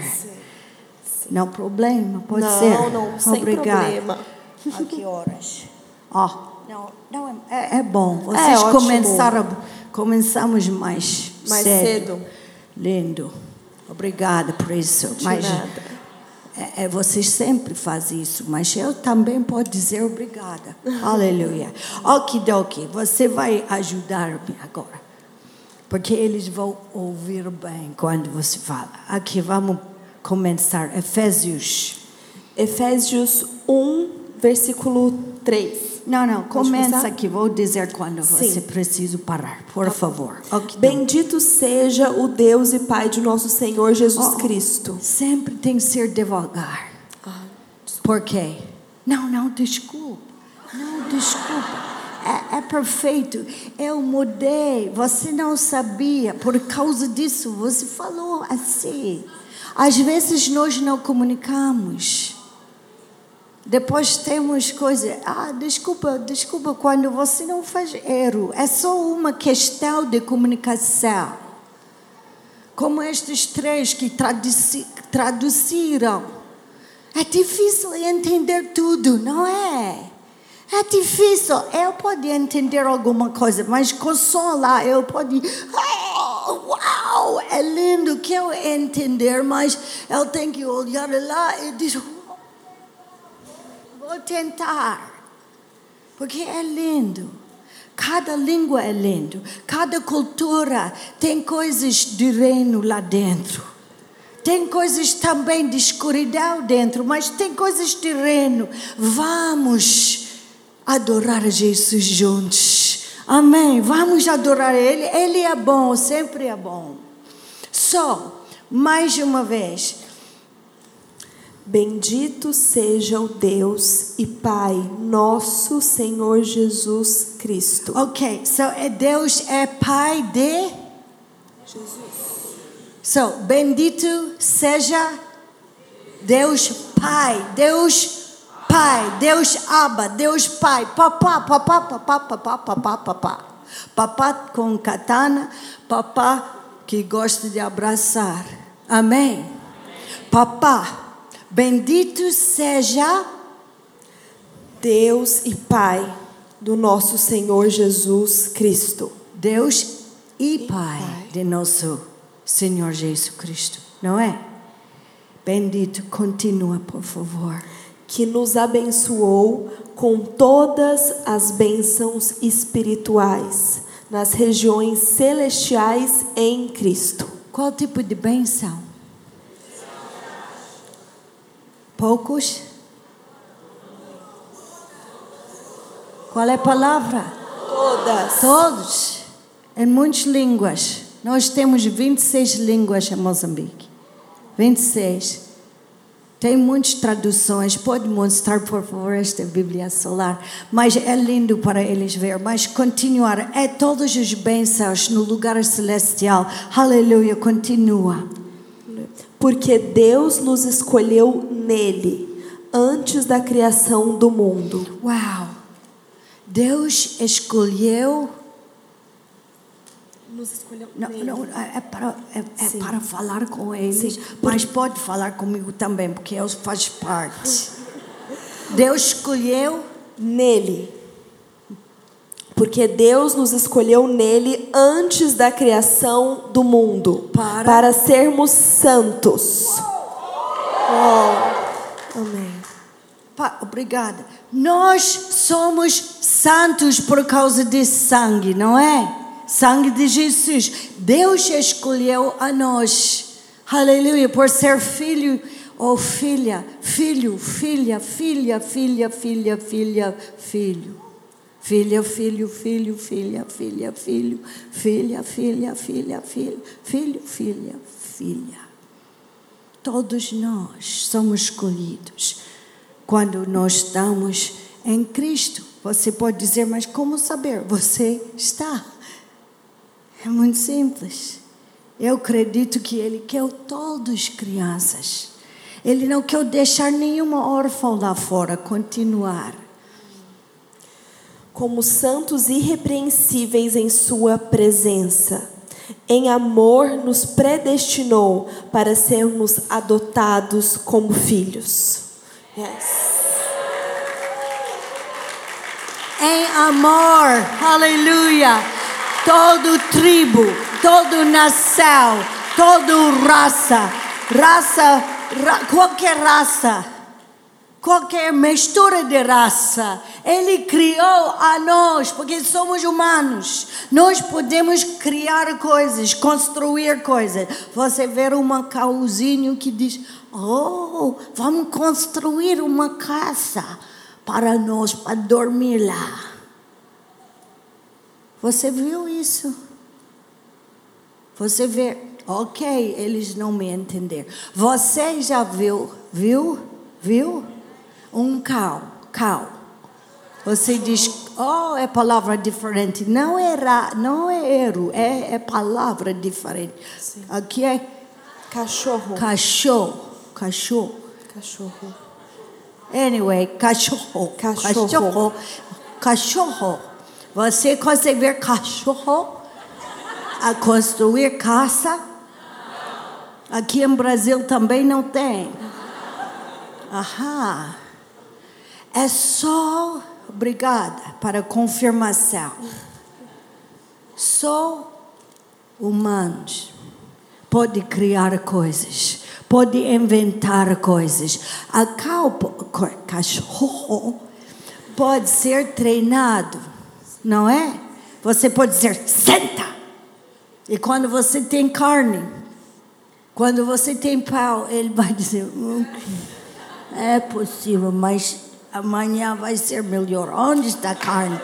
Não problema, pode não, ser. Não, não, sem Obrigada. problema. A que horas? Ó, não, não é, é bom. É Vocês ótimo. começaram, começamos mais, Mais cedo. cedo. Lindo. Obrigada por isso. De mas nada. É, é, vocês sempre fazem isso, mas eu também posso dizer obrigada. Aleluia. Okidoki, você vai ajudar-me agora. Porque eles vão ouvir bem quando você fala. Aqui vamos começar. Efésios. Efésios 1, versículo 3. Não, não, começa aqui. Vou dizer quando você Sim. precisa parar. Por favor. Okidoki. Bendito seja o Deus e Pai de nosso Senhor Jesus Oh, Cristo. Sempre tem que ser devagar. Por quê? Não, não, desculpa. Não, desculpa. É, é perfeito. Eu mudei. Você não sabia. Por causa disso, você falou assim. Às vezes nós não comunicamos. Depois temos coisas. Ah, desculpa, desculpa, quando você não faz erro. É só uma questão de comunicação. Como estes três que traduzi- traduziram. É difícil entender tudo, não é? É difícil. Eu posso entender alguma coisa, mas com som lá eu posso. Oh, uau! É lindo que eu entender, mas eu tenho que olhar lá e dizer. Vou tentar. Porque é lindo. Cada língua é lindo. Cada cultura tem coisas de reino lá dentro. Tem coisas também de escuridão dentro, mas tem coisas de reino. Vamos adorar Jesus juntos. Amém. Vamos adorar Ele. Ele é bom, sempre é bom. Só, mais uma vez, Bendito seja o Deus e Pai, nosso Senhor Jesus Cristo. Ok, so é Deus é Pai de Jesus. So, bendito seja Deus Pai, Deus Pai, Deus Abba, Deus Pai, papá, papá, papá, papá, papá, papá. Papá com katana, papá que gosta de abraçar. Amém? Papá, bendito seja Deus e Pai do nosso Senhor Jesus Cristo. Deus e Pai de nosso Senhor Jesus Cristo, não é? Bendito, continua, por favor. que nos abençoou com todas as bênçãos espirituais nas regiões celestiais em Cristo. Qual tipo de benção? Poucos? Qual é a palavra? Todas. Todos. Em muitas línguas. Nós temos 26 línguas em Moçambique. 26. Tem muitas traduções. Pode mostrar, por favor, esta Bíblia solar. Mas é lindo para eles ver. Mas continuar. É todas as bênçãos no lugar celestial. Aleluia. Continua. Porque Deus nos escolheu nele antes da criação do mundo. Uau! Deus escolheu. Nos escolheu Não, não, é, para, é, é para falar com eles, Sim. mas pode falar comigo também, porque eu faço parte. Deus escolheu nele. Porque Deus nos escolheu nele antes da criação do mundo Para- sermos santos. Oh. Amém. Pa- Obrigada. Nós somos santos por causa de sangue, não é? Sangue de Jesus. Deus escolheu a nós. Aleluia. Por ser filho ou filha. Filho, filha, filha, filha, filha, filha, filho. Filha, filho, filho, filha, filha, filho, filha, filha, filha, filho, filho, filha, filha. Todos nós somos escolhidos quando nós estamos em Cristo. Você pode dizer, mas como saber? Você está. É muito simples. Eu acredito que Ele quer todas crianças. Ele não quer deixar nenhuma órfã lá fora continuar. Como santos irrepreensíveis em Sua presença. Em amor, nos predestinou para sermos adotados como filhos. Yes. em amor, aleluia. Todo tribo, todo nação, toda raça, raça, ra- qualquer raça, qualquer mistura de raça, Ele criou a nós, porque somos humanos. Nós podemos criar coisas, construir coisas. Você vê um cauzinho que diz: Oh, vamos construir uma casa para nós, para dormir lá. Você viu isso? Você vê, ok, eles não me entenderam. Você já viu, viu, viu? Um cal, cal. Você diz, oh, é palavra diferente. Não é, ra, não é erro, é, é palavra diferente. Aqui é Cachorro. cachorro, cachorro. Cachorro. Anyway, cachorro. Cachorro. Cachorro. Cachorro. Você consegue ver cachorro a construir casa? Aqui em Brasil também não tem. Aham. É só, obrigada, para confirmação. Só humanos pode criar coisas, pode inventar coisas. A cachorro pode ser treinado, não é? Você pode dizer, senta! E quando você tem carne, quando você tem pau, ele vai dizer, "Hum, é possível, mas amanhã vai ser melhor. Onde está a carne?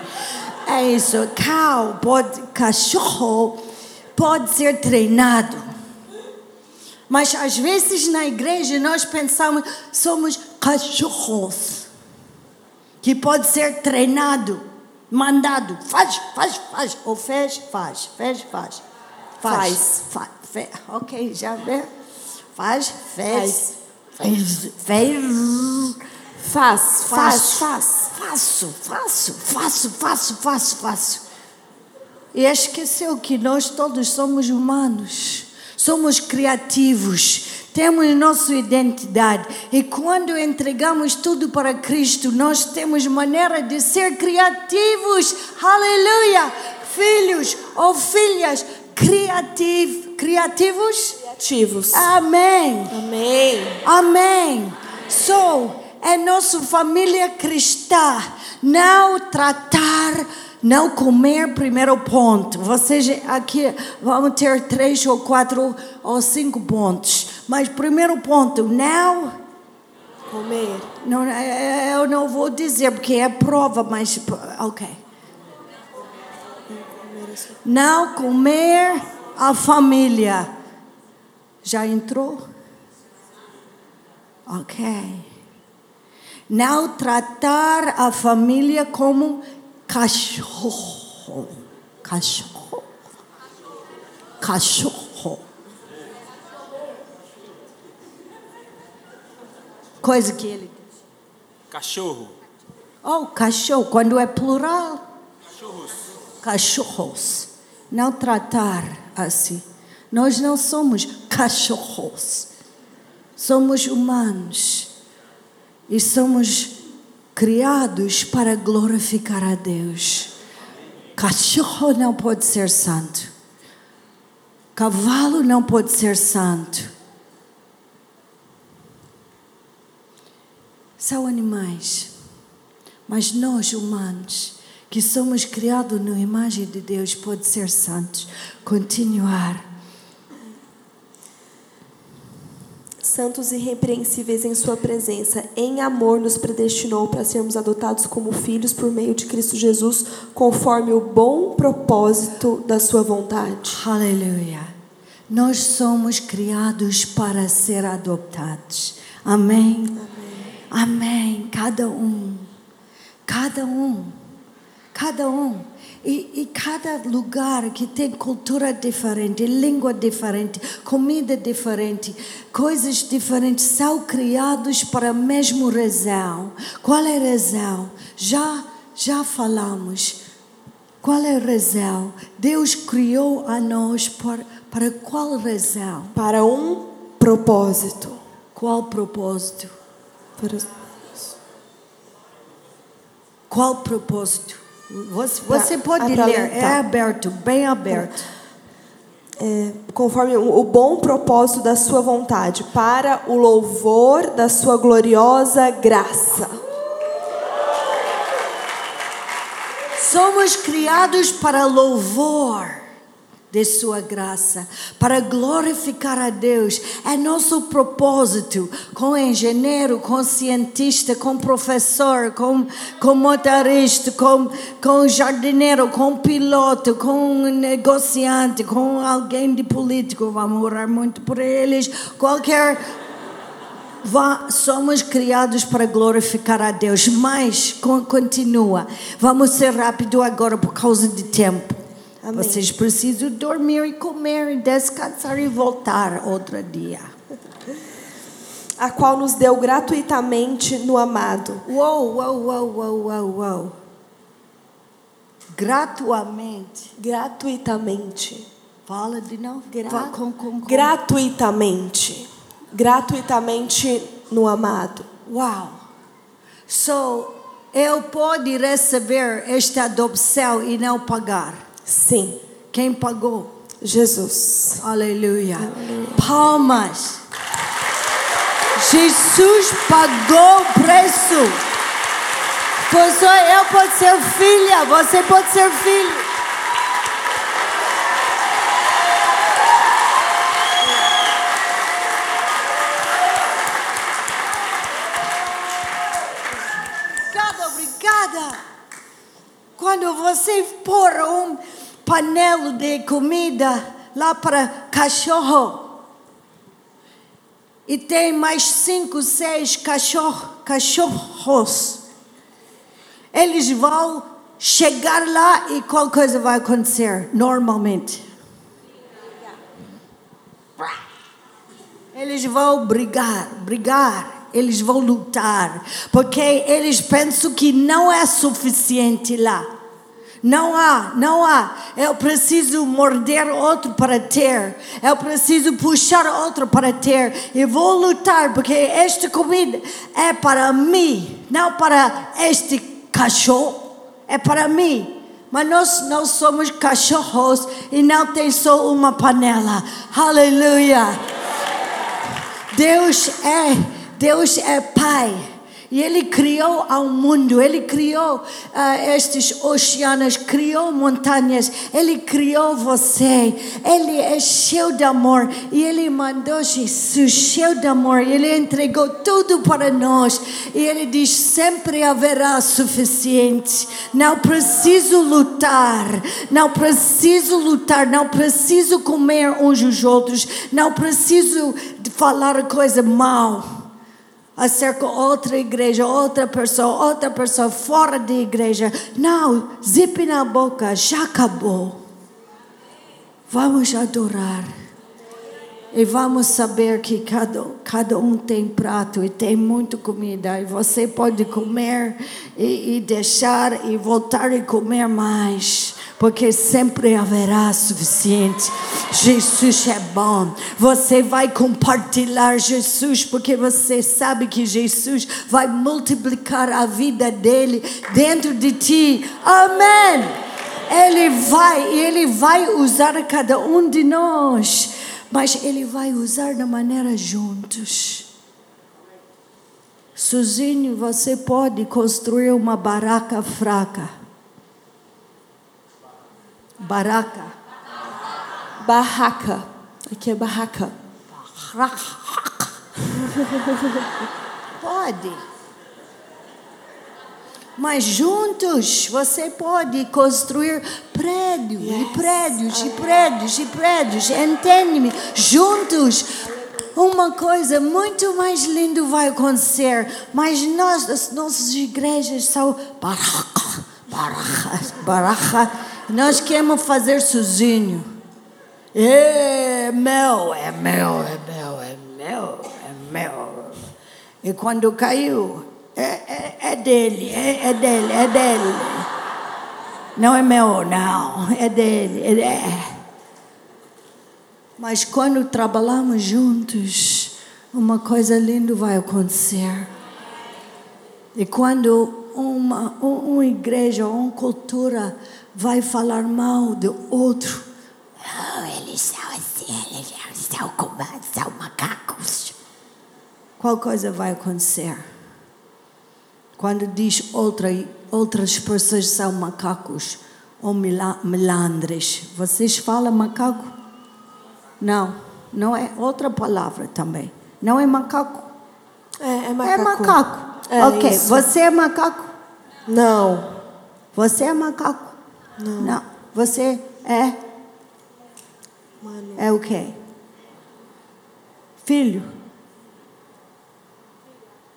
É isso. Cow pode, cachorro pode ser treinado. Mas às vezes na igreja nós pensamos somos cachorros que pode ser treinado, mandado, faz, faz, faz, ou fez, faz, fez, faz, faz, faz, fe- ok, já vê, faz, fez, fez, fez, Faz, faz, faço, faz. faço, faço, faço, faço, faço, faço. e esqueceu que nós todos somos humanos, somos criativos, temos nossa identidade. E quando entregamos tudo para Cristo, nós temos maneira de ser criativos. Aleluia! Filhos ou filhas criativ criativos. Ativos. Amém. Amém. Amém. So, é nossa família cristã não tratar, não comer primeiro ponto. Vocês aqui vão ter três ou quatro ou cinco pontos. Mas primeiro ponto, não. Comer. não é, eu não vou dizer porque é prova, mas ok. Não comer a família. Já entrou? Ok. Não tratar a família como cachorro. Cachorro. Cachorro. Coisa que ele diz. Cachorro. Oh, cachorro, quando é plural. Cachorros. Não tratar assim. Nós não somos cachorros. Somos humanos. E somos criados para glorificar a Deus. Cachorro não pode ser santo. Cavalo não pode ser santo. São animais. Mas nós, humanos, que somos criados na imagem de Deus, pode ser santos. Continuar. Santos e irrepreensíveis em Sua presença, em amor nos predestinou para sermos adotados como filhos por meio de Cristo Jesus, conforme o bom propósito da Sua vontade. Aleluia. Nós somos criados para ser adotados. Amém. Amém. Cada um. Cada um. Cada um. E, e cada lugar que tem cultura diferente, língua diferente, comida diferente, coisas diferentes, são criados para a mesma razão. Qual é a razão? Já, já falamos. Qual é a razão? Deus criou a nós para, para qual razão? Para um propósito. Qual propósito? Para- Qual propósito? Você, você Pra pode ler, é aparentar. aberto, bem aberto. é, conforme o bom propósito da Sua vontade, para o louvor da Sua gloriosa graça. Somos criados para louvor de Sua graça, para glorificar a Deus. É nosso propósito, com engenheiro, com cientista, com professor, com, com motorista, com, com jardineiro, com piloto, com negociante, com alguém de político. Vamos orar muito por eles. Qualquer Vá- somos criados para glorificar a Deus, mas con- continua. Vamos ser rápido agora por causa de tempo. Amém. Vocês precisam dormir e comer, e descansar e voltar outro dia. a qual nos deu gratuitamente no amado. Uou, uou, uou, uou, uou, uou. Gratuamente. Gratuitamente. Fala de novo. Gra com, com, com. Gratuitamente. Gratuitamente no amado. Uau! So, eu pode receber esta adopção e não pagar. Sim. Quem pagou? Jesus. Aleluia. Palmas. Jesus pagou o preço. Pois eu posso ser filha, você pode ser filho. Quando você pôr um panelo de comida lá para cachorro e tem mais cinco, seis cachorro, cachorros, eles vão chegar lá e qual coisa vai acontecer normalmente? Eles vão brigar, brigar, eles vão lutar, porque eles pensam que não é suficiente lá. Não há, não há. Eu preciso morder outro para ter. Eu preciso puxar outro para ter. E vou lutar porque esta comida é para mim, não para este cachorro. É para mim. Mas nós não somos cachorros e não tem só uma panela. Aleluia. Deus é, Deus é Pai. E Ele criou ao mundo, Ele criou uh, estes oceanos, criou montanhas, Ele criou você. Ele é cheio de amor e Ele mandou Jesus cheio de amor. Ele entregou tudo para nós e Ele diz: sempre haverá suficiente. Não preciso lutar, não preciso lutar, não preciso comer uns os outros, não preciso falar coisa mal acerca outra igreja, outra pessoa, outra pessoa fora da igreja. Não, zip na boca, já acabou. Vamos adorar. E vamos saber que cada, cada um tem prato e tem muita comida. E você pode comer e, e deixar e voltar e comer mais porque sempre haverá suficiente. Jesus é bom. Você vai compartilhar Jesus, porque você sabe que Jesus vai multiplicar a vida dele dentro de ti. Amém. Ele vai, ele vai usar cada um de nós, mas ele vai usar da maneira juntos. Sozinho você pode construir uma barraca fraca Baraca. Barraca. Aqui é barraca. Pode. Mas juntos você pode construir prédios yes. e prédios e prédios e prédios. Entende-me? Juntos uma coisa muito mais linda vai acontecer. Mas nós, as nossas igrejas são barraca, barraca, barraca nós queremos fazer sozinho. É meu, é meu, é meu, é meu, é meu. E quando caiu, é, é, é dele, é, é dele, é dele. Não é meu, não, é dele. É. Mas quando trabalhamos juntos, uma coisa linda vai acontecer. E quando uma, uma igreja, uma cultura vai falar mal do outro. Oh, eles são assim, eles são como são macacos. Qual coisa vai acontecer? Quando diz outra, outras pessoas são macacos ou melandres, vocês falam macaco? Não, não é outra palavra também. Não é macaco? É, é macaco. É macaco. É ok, isso. você é macaco? Não. Você é macaco? Não. Não. Você é? Mano. É o quê? Filho.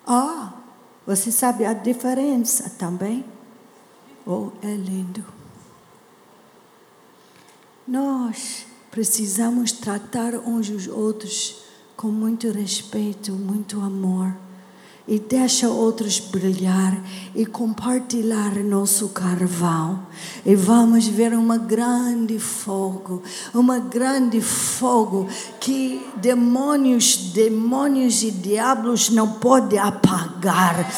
Ah, você sabe a diferença também? Oh, é lindo. Nós precisamos tratar uns os outros com muito respeito, muito amor e deixa outros brilhar e compartilhar nosso carvão. E vamos ver uma grande fogo, uma grande fogo que demônios, demônios e diabos não podem apagar.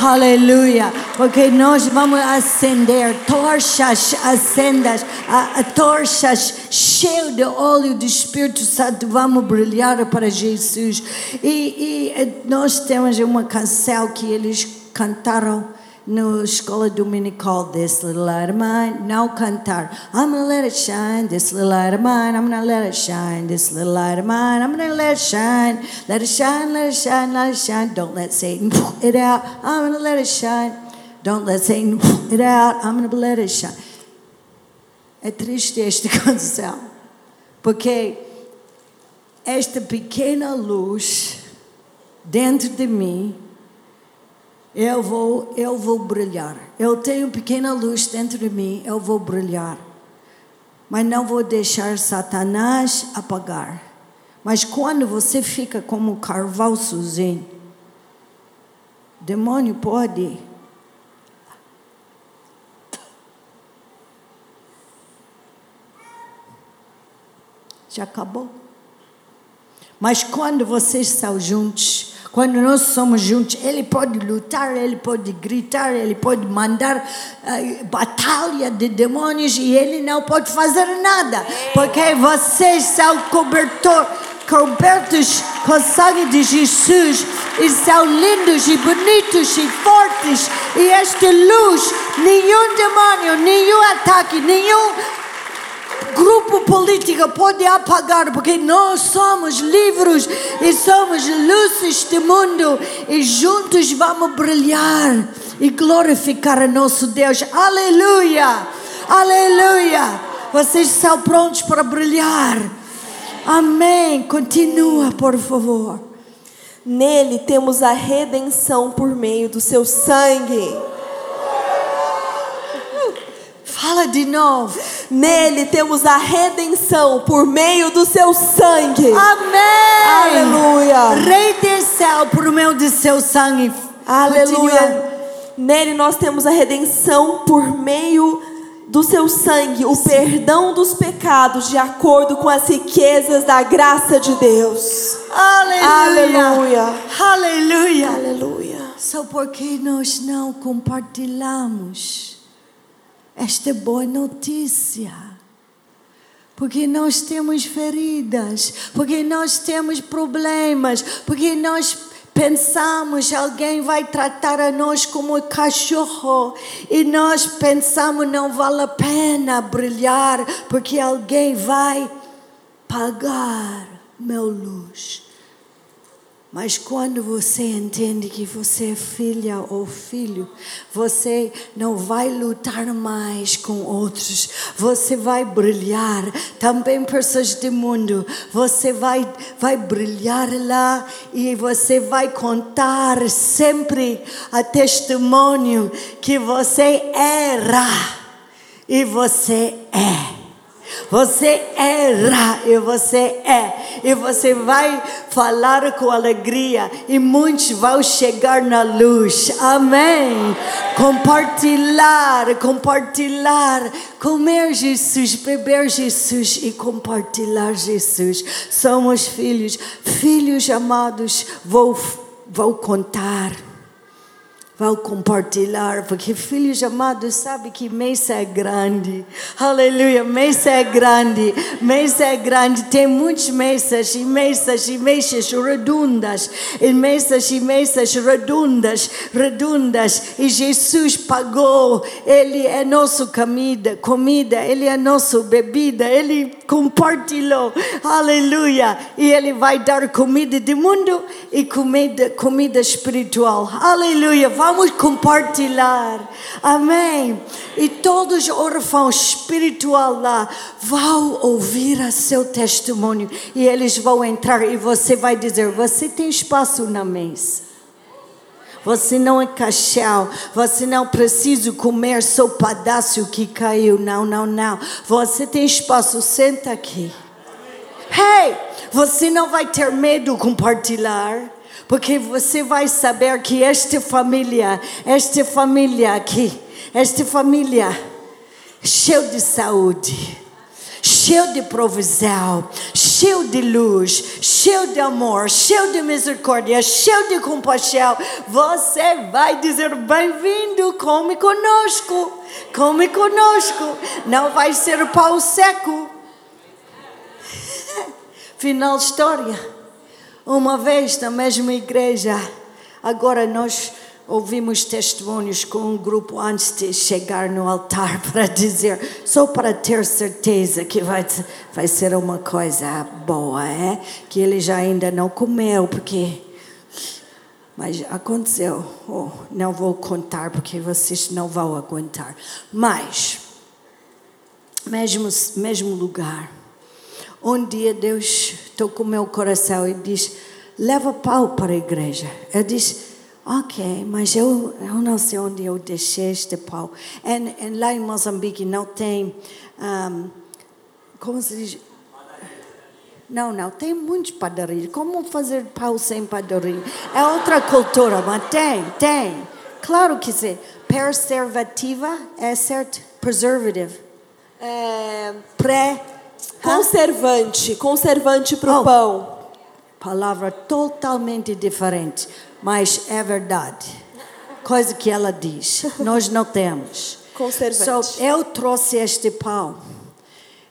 Aleluia, porque nós vamos acender tochas acendas, a, a, tochas cheias de óleo do Espírito Santo, vamos brilhar para Jesus. E, e nós temos uma canção que eles cantaram na escola dominical This Little Light of Mine, não cantar I'm gonna let it shine, this little light of mine I'm gonna let it shine, this little light of mine I'm gonna let it shine, let it shine, let it shine, let it shine. Don't let Satan it out, I'm gonna let it shine. Don't let Satan it out, I'm gonna let it shine. É triste esta canção porque esta pequena luz dentro de mim, eu vou, eu vou brilhar. Eu tenho pequena luz dentro de mim, eu vou brilhar. Mas não vou deixar Satanás apagar. Mas quando você fica como um carvalho sozinho, demônio pode já acabou. Mas quando vocês estão juntos, quando nós somos juntos, ele pode lutar, ele pode gritar, ele pode mandar uh, batalha de demônios e ele não pode fazer nada, porque vocês são cobertor, cobertos com o sangue de Jesus. E são lindos e bonitos e fortes. E esta luz, nenhum demônio, nenhum ataque, nenhum grupo político pode apagar, porque nós somos livres e somos luzes do mundo e juntos vamos brilhar e glorificar o nosso Deus. Aleluia! Aleluia! Vocês estão prontos para brilhar? Amém. Continua, por favor. Nele temos a redenção por meio do seu sangue. Fala de novo. Nele temos a redenção por meio do seu sangue. Amém. Aleluia. Rei do céu, por meio do seu sangue. Aleluia. Continua. Nele nós temos a redenção por meio do seu sangue, o perdão dos pecados de acordo com as riquezas da graça de Deus. Aleluia. Aleluia. Aleluia. Aleluia. Só porque nós não compartilhamos esta boa notícia. Porque nós temos feridas, porque nós temos problemas, porque nós pensamos alguém vai tratar a nós como cachorro e nós pensamos não vale a pena brilhar porque alguém vai pagar meu luz. Mas quando você entende que você é filha ou filho, você não vai lutar mais com outros, você vai brilhar. Também pessoas do mundo, você vai, vai brilhar lá e você vai contar sempre a testemunho que você era e você é. Você era e você é. E você vai falar com alegria. E muitos vão chegar na luz. Amém. Compartilhar, compartilhar. Comer Jesus, beber Jesus e compartilhar Jesus. Somos filhos. Filhos amados, vou, vou contar. Vão compartilhar, porque filhos amados sabe que mesa é grande. Aleluia, mesa é grande. Mesa é grande. Tem muitas mesas e mesas e mesas redondas. E mesas e mesas redondas, redondas. E Jesus pagou. Ele é nosso comida, comida. Ele é nosso bebida. Ele compartilhou. Aleluia. E ele vai dar comida do mundo e comida, comida espiritual. Aleluia. Vamos compartilhar. Amém. E todos os órfãos espiritual lá vão ouvir a seu testemunho e eles vão entrar e você vai dizer: "Você tem espaço na mesa". Você não é caixão, você não precisa comer o pedaço que caiu. Não, não, não. Você tem espaço, senta aqui. Hey, você não vai ter medo de compartilhar. Porque você vai saber que esta família, esta família aqui, esta família cheia de saúde, cheio de provisão, cheio de luz, cheio de amor, cheio de misericórdia, cheio de compaixão, você vai dizer: bem-vindo, come conosco, come conosco. Não vai ser pau seco. Final história. Uma vez na mesma igreja, agora nós ouvimos testemunhos com um grupo antes de chegar no altar para dizer, só para ter certeza que vai, vai ser uma coisa boa, é? Que ele já ainda não comeu, porque. Mas aconteceu. Oh, não vou contar porque vocês não vão aguentar. Mas, mesmo, mesmo lugar. Um dia Deus tocou meu coração e disse: leva pau para a igreja. Eu disse: ok, mas eu, eu não sei onde eu deixei este pau. E, e lá em Moçambique não tem. Um, como se diz? Não, não, tem muitos padarias. Como fazer pau sem padaria? É outra cultura, mas tem, tem. Claro que sim. Preservativa é certo? Preservative. É, pré Conservante, conservante para o Oh. pão. Palavra totalmente diferente, mas é verdade. Coisa que ela diz, nós não temos. Conservante. So, eu trouxe este pão.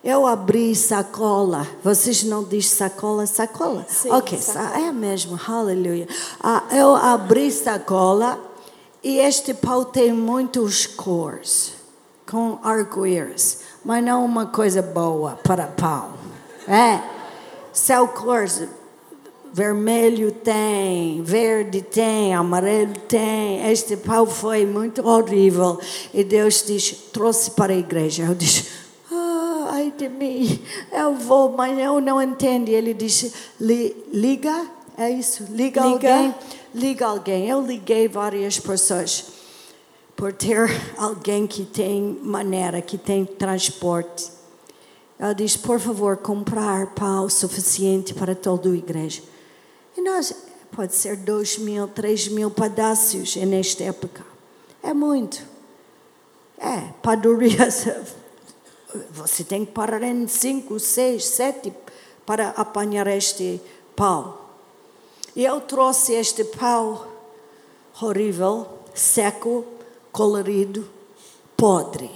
Eu abri sacola. Vocês não dizem sacola, sacola? Sim, ok, sacola. sa- é mesmo, aleluia. Ah, eu abri sacola e este pão tem muitos cores, com arco-íris, mas não uma coisa boa para pão. É, são cores Vermelho tem, verde tem, amarelo tem. Este pau foi muito horrível. E Deus diz: trouxe para a igreja. Eu disse: ah, ai de mim, eu vou, mas eu não entendo. E ele disse: "Li- liga, é isso? Liga, Liga. alguém? Liga alguém. Eu liguei várias pessoas por ter alguém que tem maneira, que tem transporte. Ela diz, por favor, comprar pão suficiente para toda a igreja. Nós, pode ser dois mil, três mil pedaços nesta época. É muito. É, padarias, você tem que parar em cinco, seis, sete para apanhar este pão. E eu trouxe este pau horrível, seco, colorido, podre.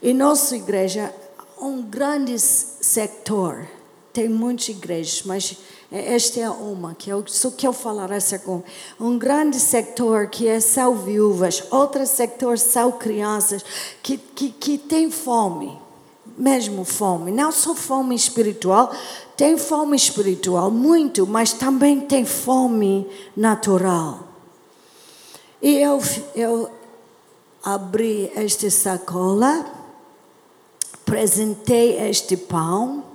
E nossa igreja, um grande sector, tem muitas igrejas, mas esta é uma que eu só quero falar essa com um grande sector que é são viúvas, outro sector são crianças que, que, que têm fome, mesmo fome, não só fome espiritual, tem fome espiritual muito, mas também tem fome natural. E eu, eu abri esta sacola, apresentei este pão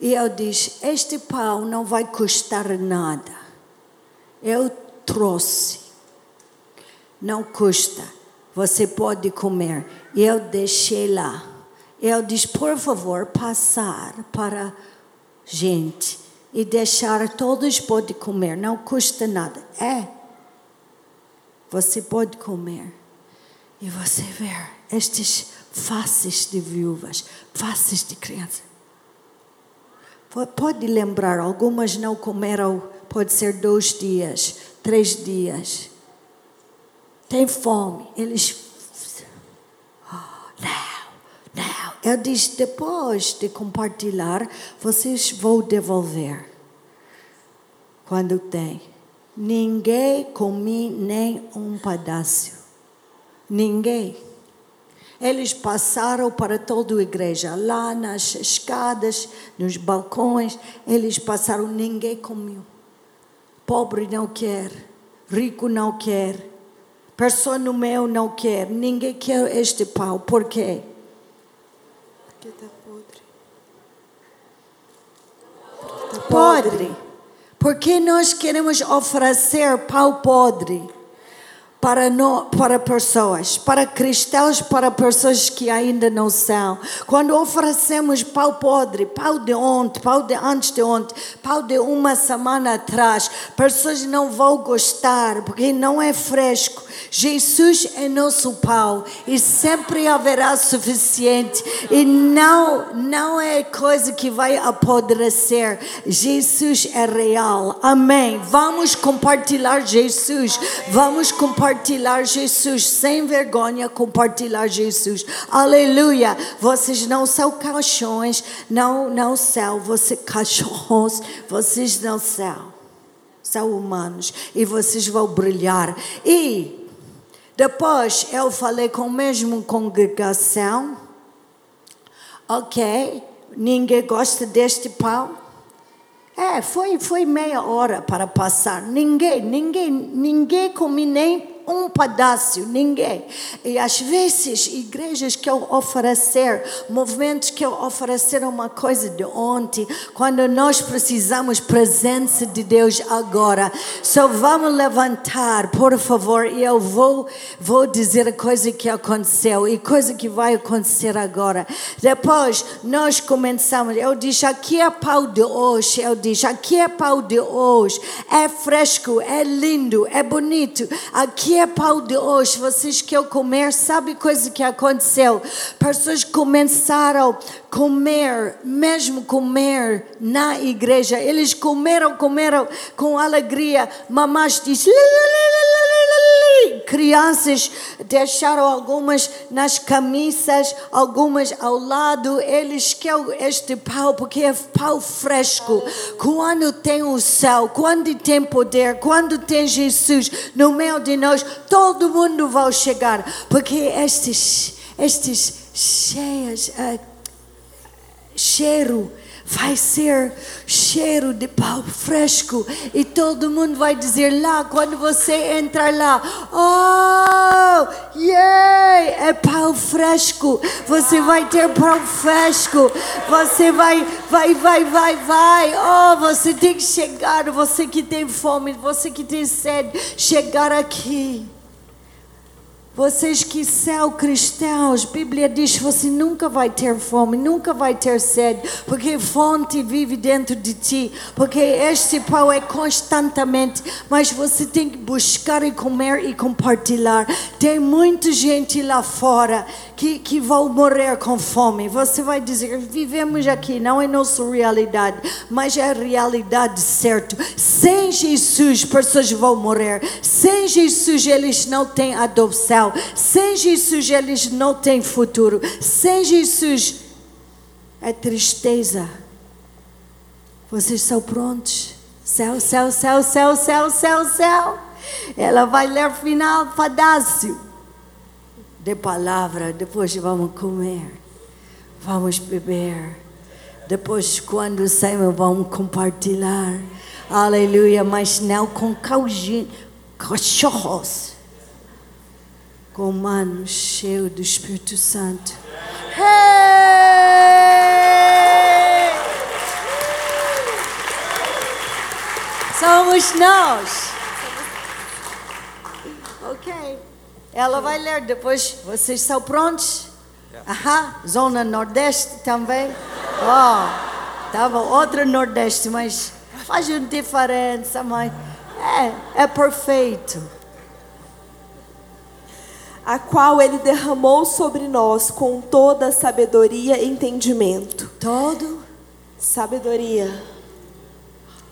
e eu disse: Este pão não vai custar nada. Eu trouxe. Não custa. Você pode comer. E eu deixei lá. Eu disse: Por favor, passar para gente e deixar todos podem comer. Não custa nada. É. Você pode comer. E você ver estes faces de viúvas, faces de crianças. Pode lembrar, algumas não comeram, pode ser dois dias, três dias. Tem fome. Eles. Oh, não, não. Eu disse, depois de compartilhar, vocês vão devolver. Quando tem. Ninguém comi nem um pedaço. Ninguém. Eles passaram para toda a igreja, lá nas escadas, nos balcões, eles passaram, ninguém comeu. Pobre não quer, rico não quer, pessoa no meio não quer, ninguém quer este pão. Por quê? Porque tá podre. Podre. Porque nós queremos oferecer pão podre para, no, para pessoas, para cristãos, para pessoas que ainda não são. Quando oferecemos pão podre, pão de ontem, pão de antes de ontem, pão de uma semana atrás, pessoas não vão gostar porque não é fresco. Jesus é nosso pão e sempre haverá suficiente e não não é coisa que vai apodrecer. Jesus é real. Amém. Vamos compartilhar Jesus. Vamos compartilhar Jesus sem vergonha, compartilhar Jesus. Aleluia. Vocês não são caixões, não não são, vocês cachorros, vocês não são. São humanos e vocês vão brilhar. E depois eu falei com a mesma congregação. Ok, ninguém gosta deste pão. É, foi, foi meia hora para passar. Ninguém, ninguém, ninguém comi nem um pedaço, ninguém. E às vezes, igrejas que eu oferecer, movimentos que eu oferecer uma coisa de ontem, quando nós precisamos presença de Deus agora, só vamos levantar, por favor, e eu vou, vou dizer a coisa que aconteceu e coisa que vai acontecer agora. Depois, nós começamos, eu disse, aqui é pau de hoje, eu disse, aqui é pau de hoje, é fresco, é lindo, é bonito, aqui é pão de hoje. Vocês querem comer? Sabe coisa que aconteceu? Pessoas começaram comer, mesmo comer na igreja. Eles comeram, comeram com alegria. Mamás diz, crianças deixaram algumas nas camisas, algumas ao lado. Eles querem este pão porque é pão fresco. Quando tem o céu, quando tem poder, quando tem Jesus no meio de nós, todo mundo vai chegar. Porque estes, estes cheias, ah, cheiro vai ser cheiro de pau fresco. E todo mundo vai dizer lá quando você entrar lá oh yay é pau fresco. Você vai ter pau fresco. Você vai vai vai vai vai. Oh você tem que chegar. Você que tem fome você que tem sede chegar aqui vocês que são cristãos, a Bíblia diz que você nunca vai ter fome, nunca vai ter sede, porque fonte vive dentro de ti, porque este pão é constantemente, mas você tem que buscar e comer e compartilhar. Tem muita gente lá fora que, que vão morrer com fome. Você vai dizer, vivemos aqui, não é nossa realidade, mas é a realidade certa. Sem Jesus, pessoas vão morrer. Sem Jesus, eles não têm adoção. Sem Jesus, eles não têm futuro. Sem Jesus, é tristeza. Vocês são prontos? Céu, céu, céu, céu, céu, céu, céu. Ela vai ler final pedaço de palavra. Depois vamos comer, vamos beber. Depois, quando saímos, vamos compartilhar. Aleluia. Mas não com cachorros com manos cheios do Espírito Santo. Hey! Somos nós. Ok. Ela vai ler depois. Vocês são prontos? Aham. Zona Nordeste também. Oh, tava outra Nordeste, mas faz uma diferença, mãe. É, é perfeito. A qual ele derramou sobre nós com toda sabedoria e entendimento. Todo? Sabedoria,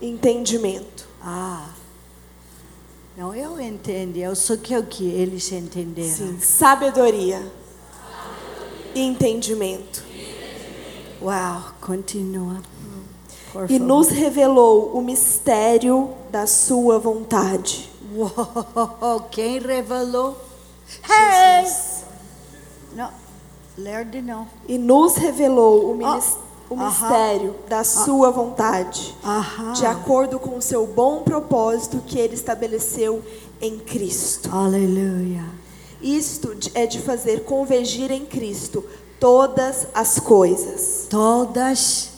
entendimento. Ah. Não, eu entendo. Eu só quero que eles entenderam. Sim, sabedoria e entendimento. Uau, continua. Por E favor. nos revelou o mistério da sua vontade. Uau, quem revelou? Hey! Não, ler de não. E nos revelou o, minis- o aham. mistério da sua vontade. Aham. De acordo com o seu bom propósito que ele estabeleceu em Cristo. Aleluia. Isto é de fazer convergir em Cristo todas as coisas. Todas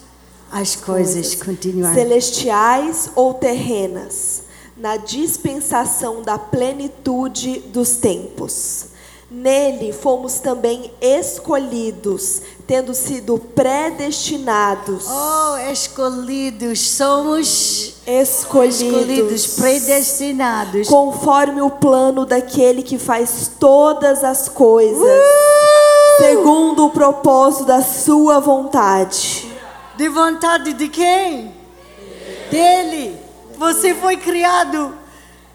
as coisas, continuar. celestiais ou terrenas, na dispensação da plenitude dos tempos. Nele fomos também escolhidos, tendo sido predestinados, Oh, escolhidos, somos escolhidos, escolhidos, predestinados. conforme o plano daquele que faz todas as coisas, Uh! segundo o propósito da sua vontade. De vontade de quem? Dele. Você foi criado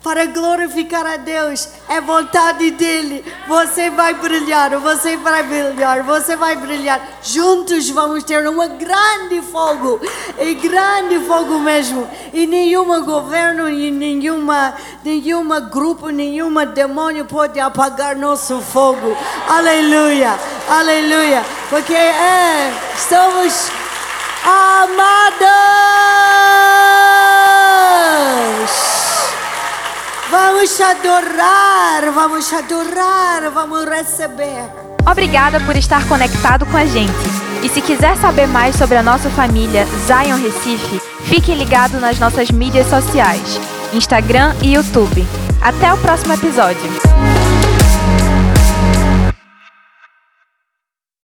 para glorificar a Deus. É vontade dele. Você vai brilhar, você vai brilhar, você vai brilhar. Juntos vamos ter um grande fogo. E grande fogo mesmo. E nenhuma governo, e nenhuma, nenhuma grupo, nenhuma demônio pode apagar nosso fogo. Aleluia, aleluia. Porque é, estamos amados. Vamos adorar, vamos adorar, vamos receber. Obrigada por estar conectado com a gente. E se quiser saber mais sobre a nossa família Zion Recife, fique ligado nas nossas mídias sociais, Instagram e YouTube. Até o próximo episódio.